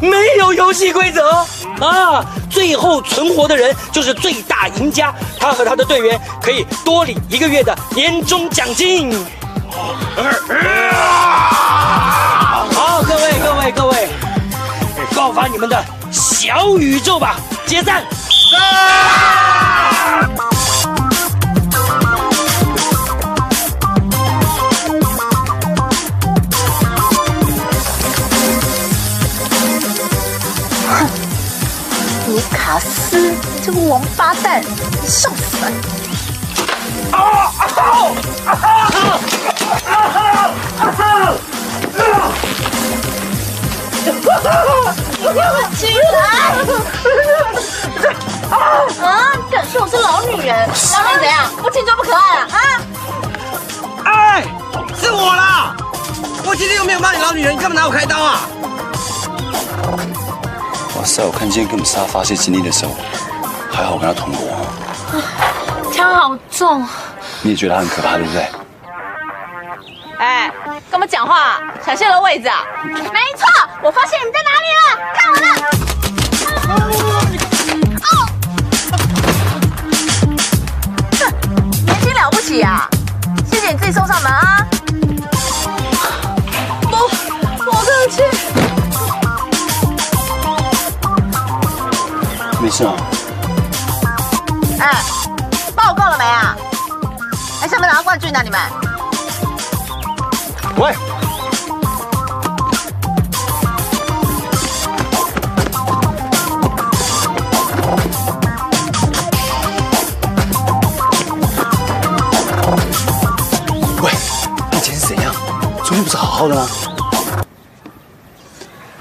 没有游戏规则啊，最后存活的人就是最大赢家，他和他的队员可以多领一个月的年终奖金。好，各位各位各位，告发你们的小宇宙吧，接战！啊！哼，卢卡斯，你这个王八蛋，笑死我了！啊啊啊啊啊啊啊！起来！啊！敢说我是老女人？老你怎样？不亲就不可爱了啊！哎，是我啦！我今天又没有骂你老女人，你干嘛拿我开刀啊？哇塞！我看今天跟我们杀发泄精力的时候，还好我跟他同国。枪好重。你也觉得他很可怕，对不对？讲话？抢泄了位置啊？没错，我发现你们在哪里了，看我的！哦，哼，年轻了不起啊！谢谢你自己送上门啊！不，不客气。没事啊。哎，报告了没啊？哎，上面拿冠军呢？你们？喂，喂，你今天是怎样？昨天不是好好的吗？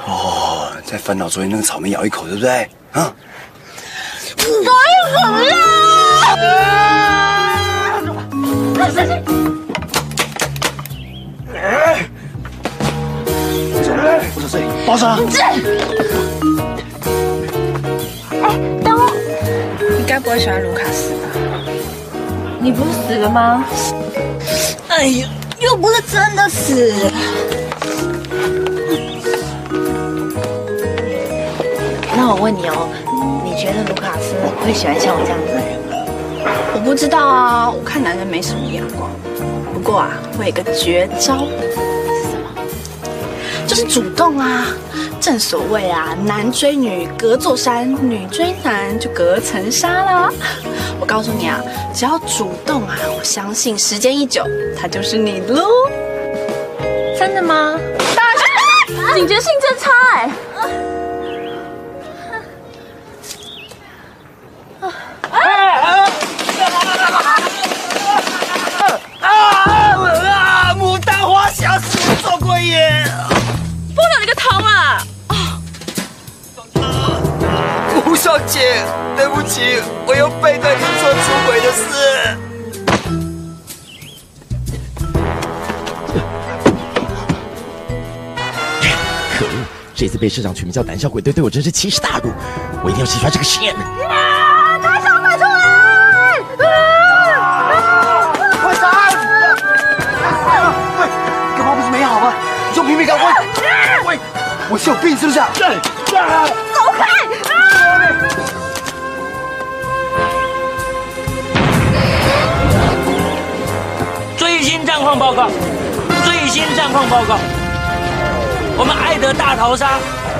哦，在烦恼昨天那个草莓咬一口，对不对？啊？所以怎么样？包上。哎，等我。你该不会喜欢卢卡斯吧？你不是死了吗？哎呀，又不是真的死。那我问你哦，你觉得卢卡斯会喜欢像我这样子的人吗？我不知道啊，我看男人没什么眼光。不过啊，我有个绝招。就是主动啊！正所谓啊，男追女隔座山，女追男就隔层纱啦。我告诉你啊，只要主动啊，我相信时间一久，他就是你喽。真的吗？大家警觉性真差哎！啊！小姐，对不起，我又背对你做出轨的事。可恶！这次被社长取名叫胆小鬼队，对我真是奇耻大辱。我一定要洗刷这个线。啊！他想摆出来！快闪！喂，干嘛不是没好吗？你就拼命干喂！喂，我是有病是不是？对，走开！最新战况报告，最新战况报告。我们艾德大逃杀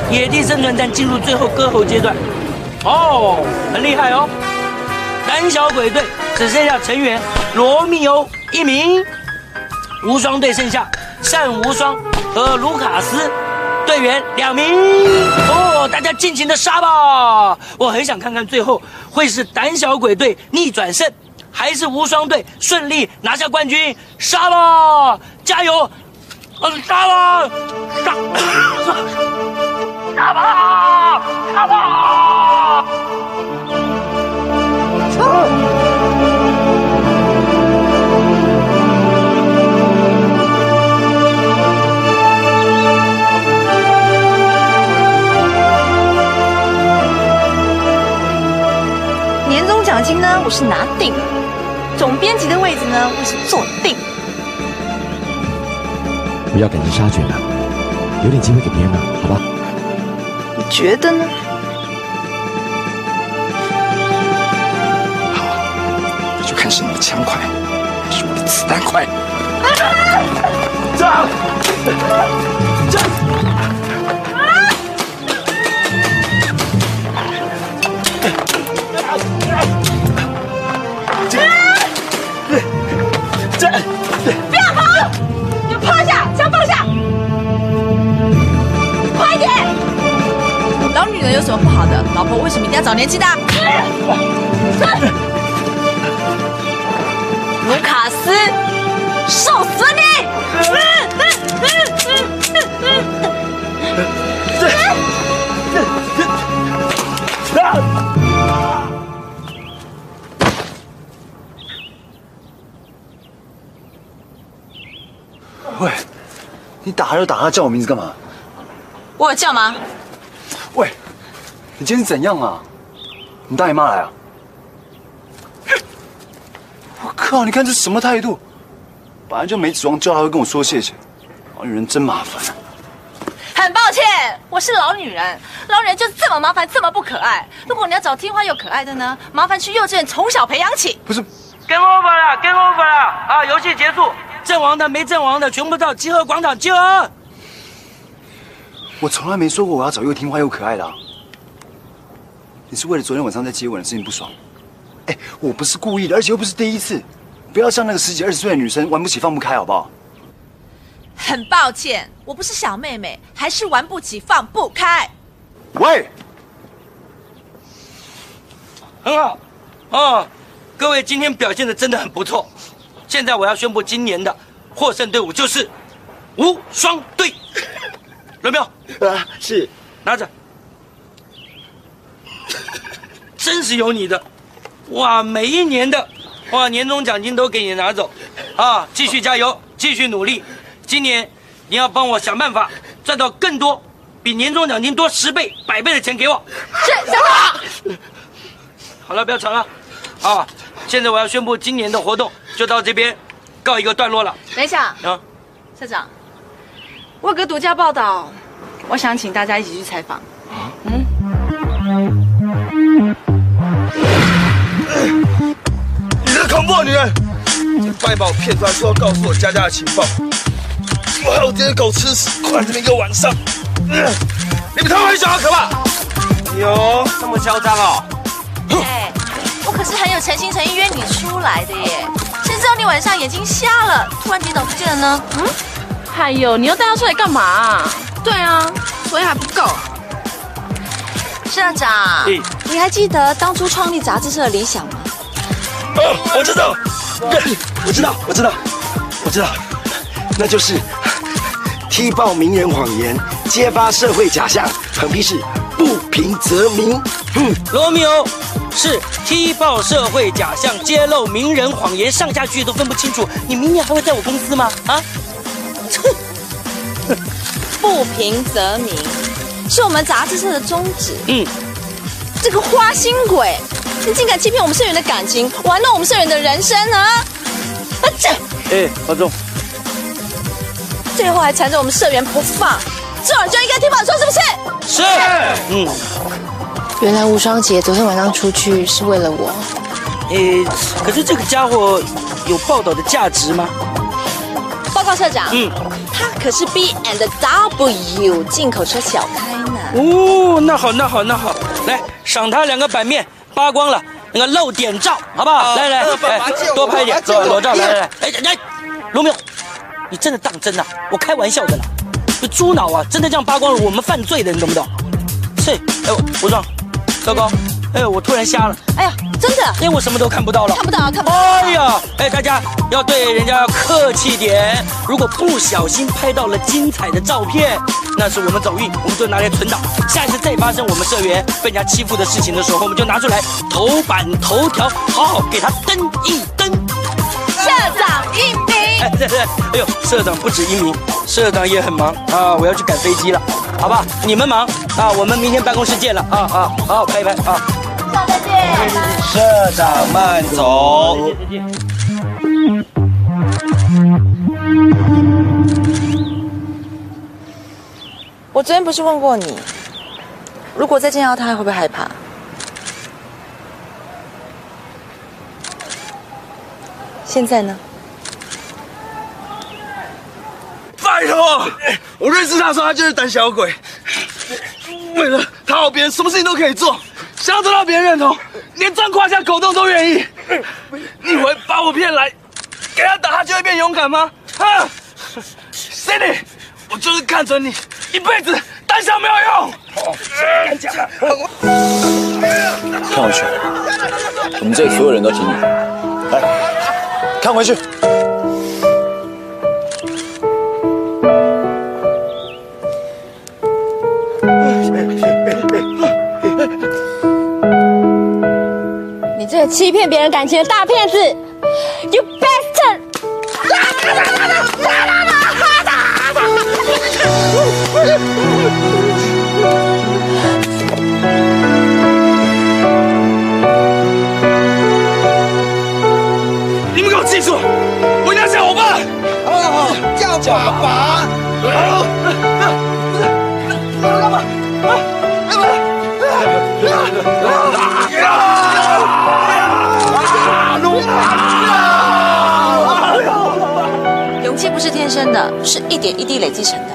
野地生存战进入最后割喉阶段，哦，很厉害哦。胆小鬼队只剩下成员罗密欧一名，无双队剩下单无双和卢卡斯队员两名。大家尽情的杀吧！我很想看看最后会是胆小鬼队逆转胜，还是无双队顺利拿下冠军。杀吧，加油！嗯，杀吧，杀，杀吧，杀吧！奖金呢，我是拿定了；总编辑的位置呢，我是坐定。不要赶尽杀绝了，留点机会给别人吧，好吧？你觉得呢？好那就看是你的枪快，还是我的子弹快。站！站！站！不要跑！你趴下，枪放下，快点！老女人有什么不好的？老婆为什么一定要找年轻的？卢卡斯，受死你！喂，打他就打他，叫我名字干嘛？我有叫吗？喂，你今天是怎样啊？你大姨妈来啊？我靠！你看这什么态度？本来就没指望叫他会跟我说谢谢，老女人真麻烦。很抱歉，我是老女人，老女人就是这么麻烦，这么不可爱。如果你要找听话又可爱的呢，麻烦去幼稚园从小培养起。不是，Game over 了，Game over 了啊！游戏结束，阵亡的没阵亡的全部到集合广场集合。我从来没说过我要找又听话又可爱的、啊。你是为了昨天晚上在接吻的事情不爽？哎，我不是故意的，而且又不是第一次。不要像那个十几二十岁的女生玩不起放不开，好不好？很抱歉，我不是小妹妹，还是玩不起放不开。喂，很好，哦，各位今天表现的真的很不错。现在我要宣布今年的获胜队伍就是无双队。罗密欧，啊，是，拿着，真是有你的，哇，每一年的，哇，年终奖金都给你拿走，啊，继续加油，继续努力，今年你要帮我想办法赚到更多，比年终奖金多十倍、百倍的钱给我。是，小马。好了，不要吵了，啊，现在我要宣布今年的活动就到这边告一个段落了。等一下，啊，社长，我有个独家报道，我想请大家一起去采访。嗯。你这恐怖女人！半夜把我骗出来，说要告诉我佳佳的情报，我害我这些狗吃屎，关这么一个晚上。嗯你们他妈很小好可怕！哟，这么嚣张哦！哎，我可是很有诚心诚意约你出来的耶，谁知道你晚上眼睛瞎了，突然跌倒不见了呢？嗯，哎呦，你又带他出来干嘛、对啊，所以还不够。社长，嗯你还记得当初创立杂志社的理想吗？哦，我知道，我知道，我知道，我知道，那就是踢爆名人谎言，揭发社会假象，横批是不平则鸣。嗯，罗密欧是踢爆社会假象，揭露名人谎言，上下句都分不清楚。你明年还会在我公司吗？啊？不平则鸣，是我们杂志社的宗旨。嗯，这个花心鬼，你竟敢欺骗我们社员的感情，玩弄我们社员的人生啊！啊这，哎，保重。最后还缠着我们社员不放，这种人就应该踢爆，说是不是？是。嗯，原来无双姐昨天晚上出去是为了我。诶，可是这个家伙有报道的价值吗？报告社长，嗯，他可是 B and W 进口车小开呢。哦，那好，那好，那好，来赏他两个版面，扒光了那个露点照，好不好？来来，来，多拍一点裸裸照，来来来，哎来，罗密欧，你真的当真啊？我开玩笑的啦，你猪脑啊！真的这样扒光了，我们犯罪的，你懂不懂？是，哎，吴壮，糟糕，哎，我突然瞎了，哎呀，真的，因为我什么都看不到了，看不到，看不到。哎呀，哎，大家要对人家要客气点。如果不小心拍到了精彩的照片，那是我们走运，我们就拿来存档。下一次再发生我们社员被人家欺负的事情的时候，我们就拿出来头版头条，好好给他登一登。哎，对对，哎呦，社长不止一名，社长也很忙啊，我要去赶飞机了，好吧？你们忙啊，我们明天办公室见了啊啊，好好拍一拍啊。下再见。社长慢走。再见。我昨天不是问过你，如果再见到他，会不会害怕？现在呢？拜托，我认识他的时候，他就是胆小鬼。为了讨好别人，什么事情都可以做。想要得到别人认同，连钻胯下狗洞都愿意。你以为把我骗来，给他打，他就会变勇敢吗？啊，Cindy，我就是看准你，一辈子胆小没有用。看回去，我们这里所有人都听你。来，看回去。你这个欺骗别人感情的大骗子，You bastard！你们给我记住，我一定要叫我爸。好好好，叫爸爸。好，不是，你们干嘛？勇是天生的，是一点一滴累积成的。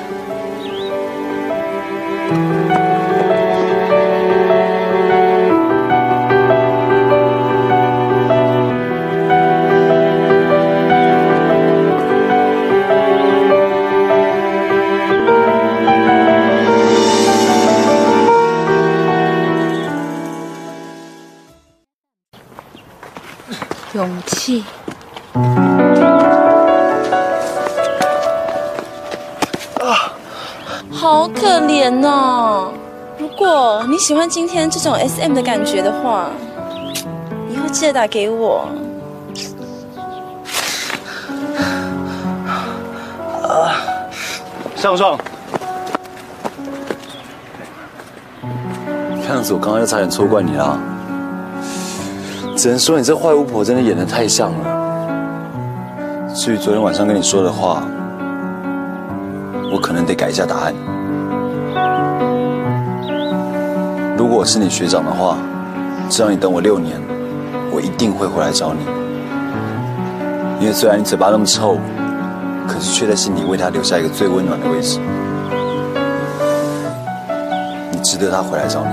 勇气。可怜哦！如果你喜欢今天这种 SM 的感觉的话，以后记得打给我。啊，向上，看样子我刚刚又差点错怪你了。只能说你这坏巫婆真的演的太像了。至于昨天晚上跟你说的话，我可能得改一下答案。我是你学长的话，只要你等我六年，我一定会回来找你。因为虽然你嘴巴那么臭，可是却在心里为他留下一个最温暖的位置。你值得他回来找你。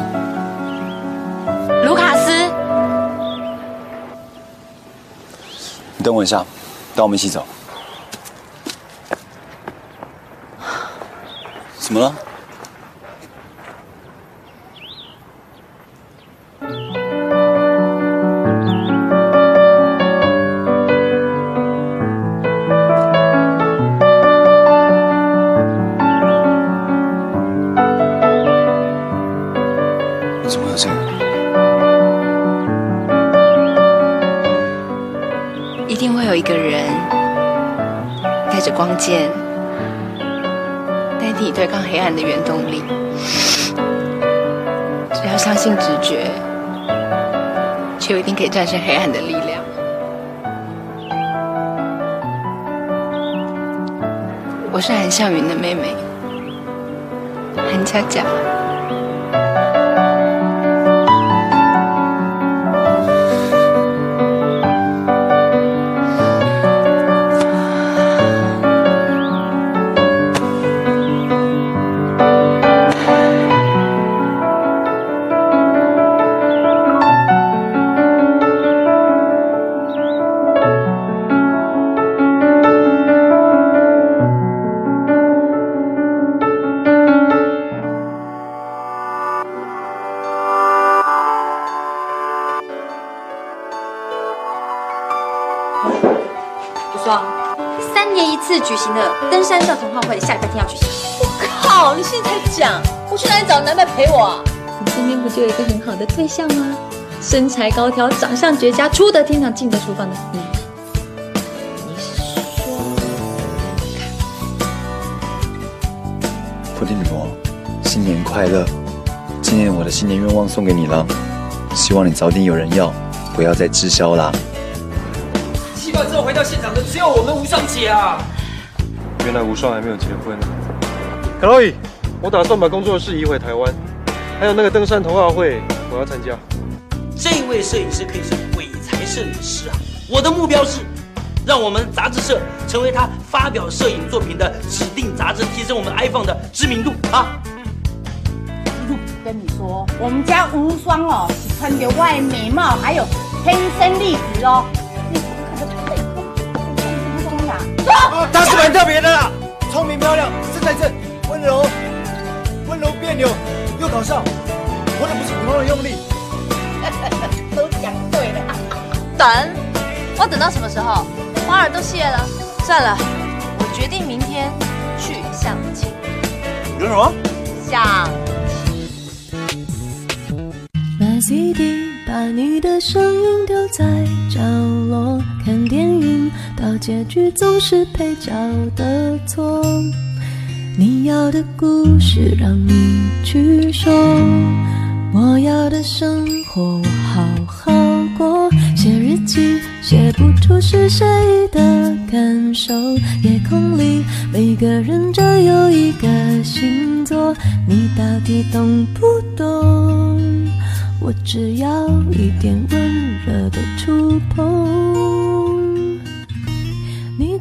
卢卡斯，你等我一下，带我们一起走。怎么了？光剑，代替你对抗黑暗的原动力。只要相信直觉，就一定可以战胜黑暗的力量。我是韩向云的妹妹，韩佳佳。举行的登山社同好会，下礼拜天要举行。我靠！你现在才讲，我去哪里找男伴陪我啊？你身边不就有一个很好的对象吗？身材高挑，长相绝佳，出得厅堂进得厨房的你。布丁女魔，新年快乐！今年我的新年愿望送给你了，希望你早点有人要，不要再滞销啦。七万之后回到现场的只有我们吴尚姐啊！原来无双还没有结婚。克洛伊，我打算把工作室移回台湾，还有那个登山同好会，我要参加。这位摄影师可以是鬼才摄影师啊！我的目标是，让我们杂志社成为他发表摄影作品的指定杂志，提升我们 iPhone 的知名度啊！跟你说，我们家无双哦，是穿着外美貌，还有天生丽质哦。你可能配不中呀？她是蛮特别的啦，聪明漂亮，身材正，温柔，温柔别扭，又搞笑。我的不是普通的用力。都讲对了。等，我等到什么时候？花儿都谢了。算了，我决定明天去相亲。有什么？相。买 CD，把你的声音丢在角落，看电影到结局总是配角的错。你要的故事让你去说，我要的生活我好好过。写日记写不出是谁的感受，夜空里每个人都有一个星座，你到底懂不懂？我只要一点温热的触碰。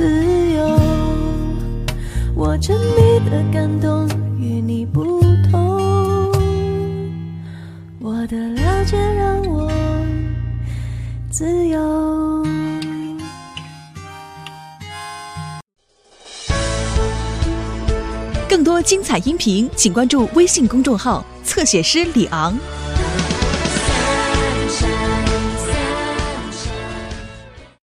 自由。我沉迷的感动与你不同，我的了解让我自由。更多精彩音频，请关注微信公众号“侧写师李昂”。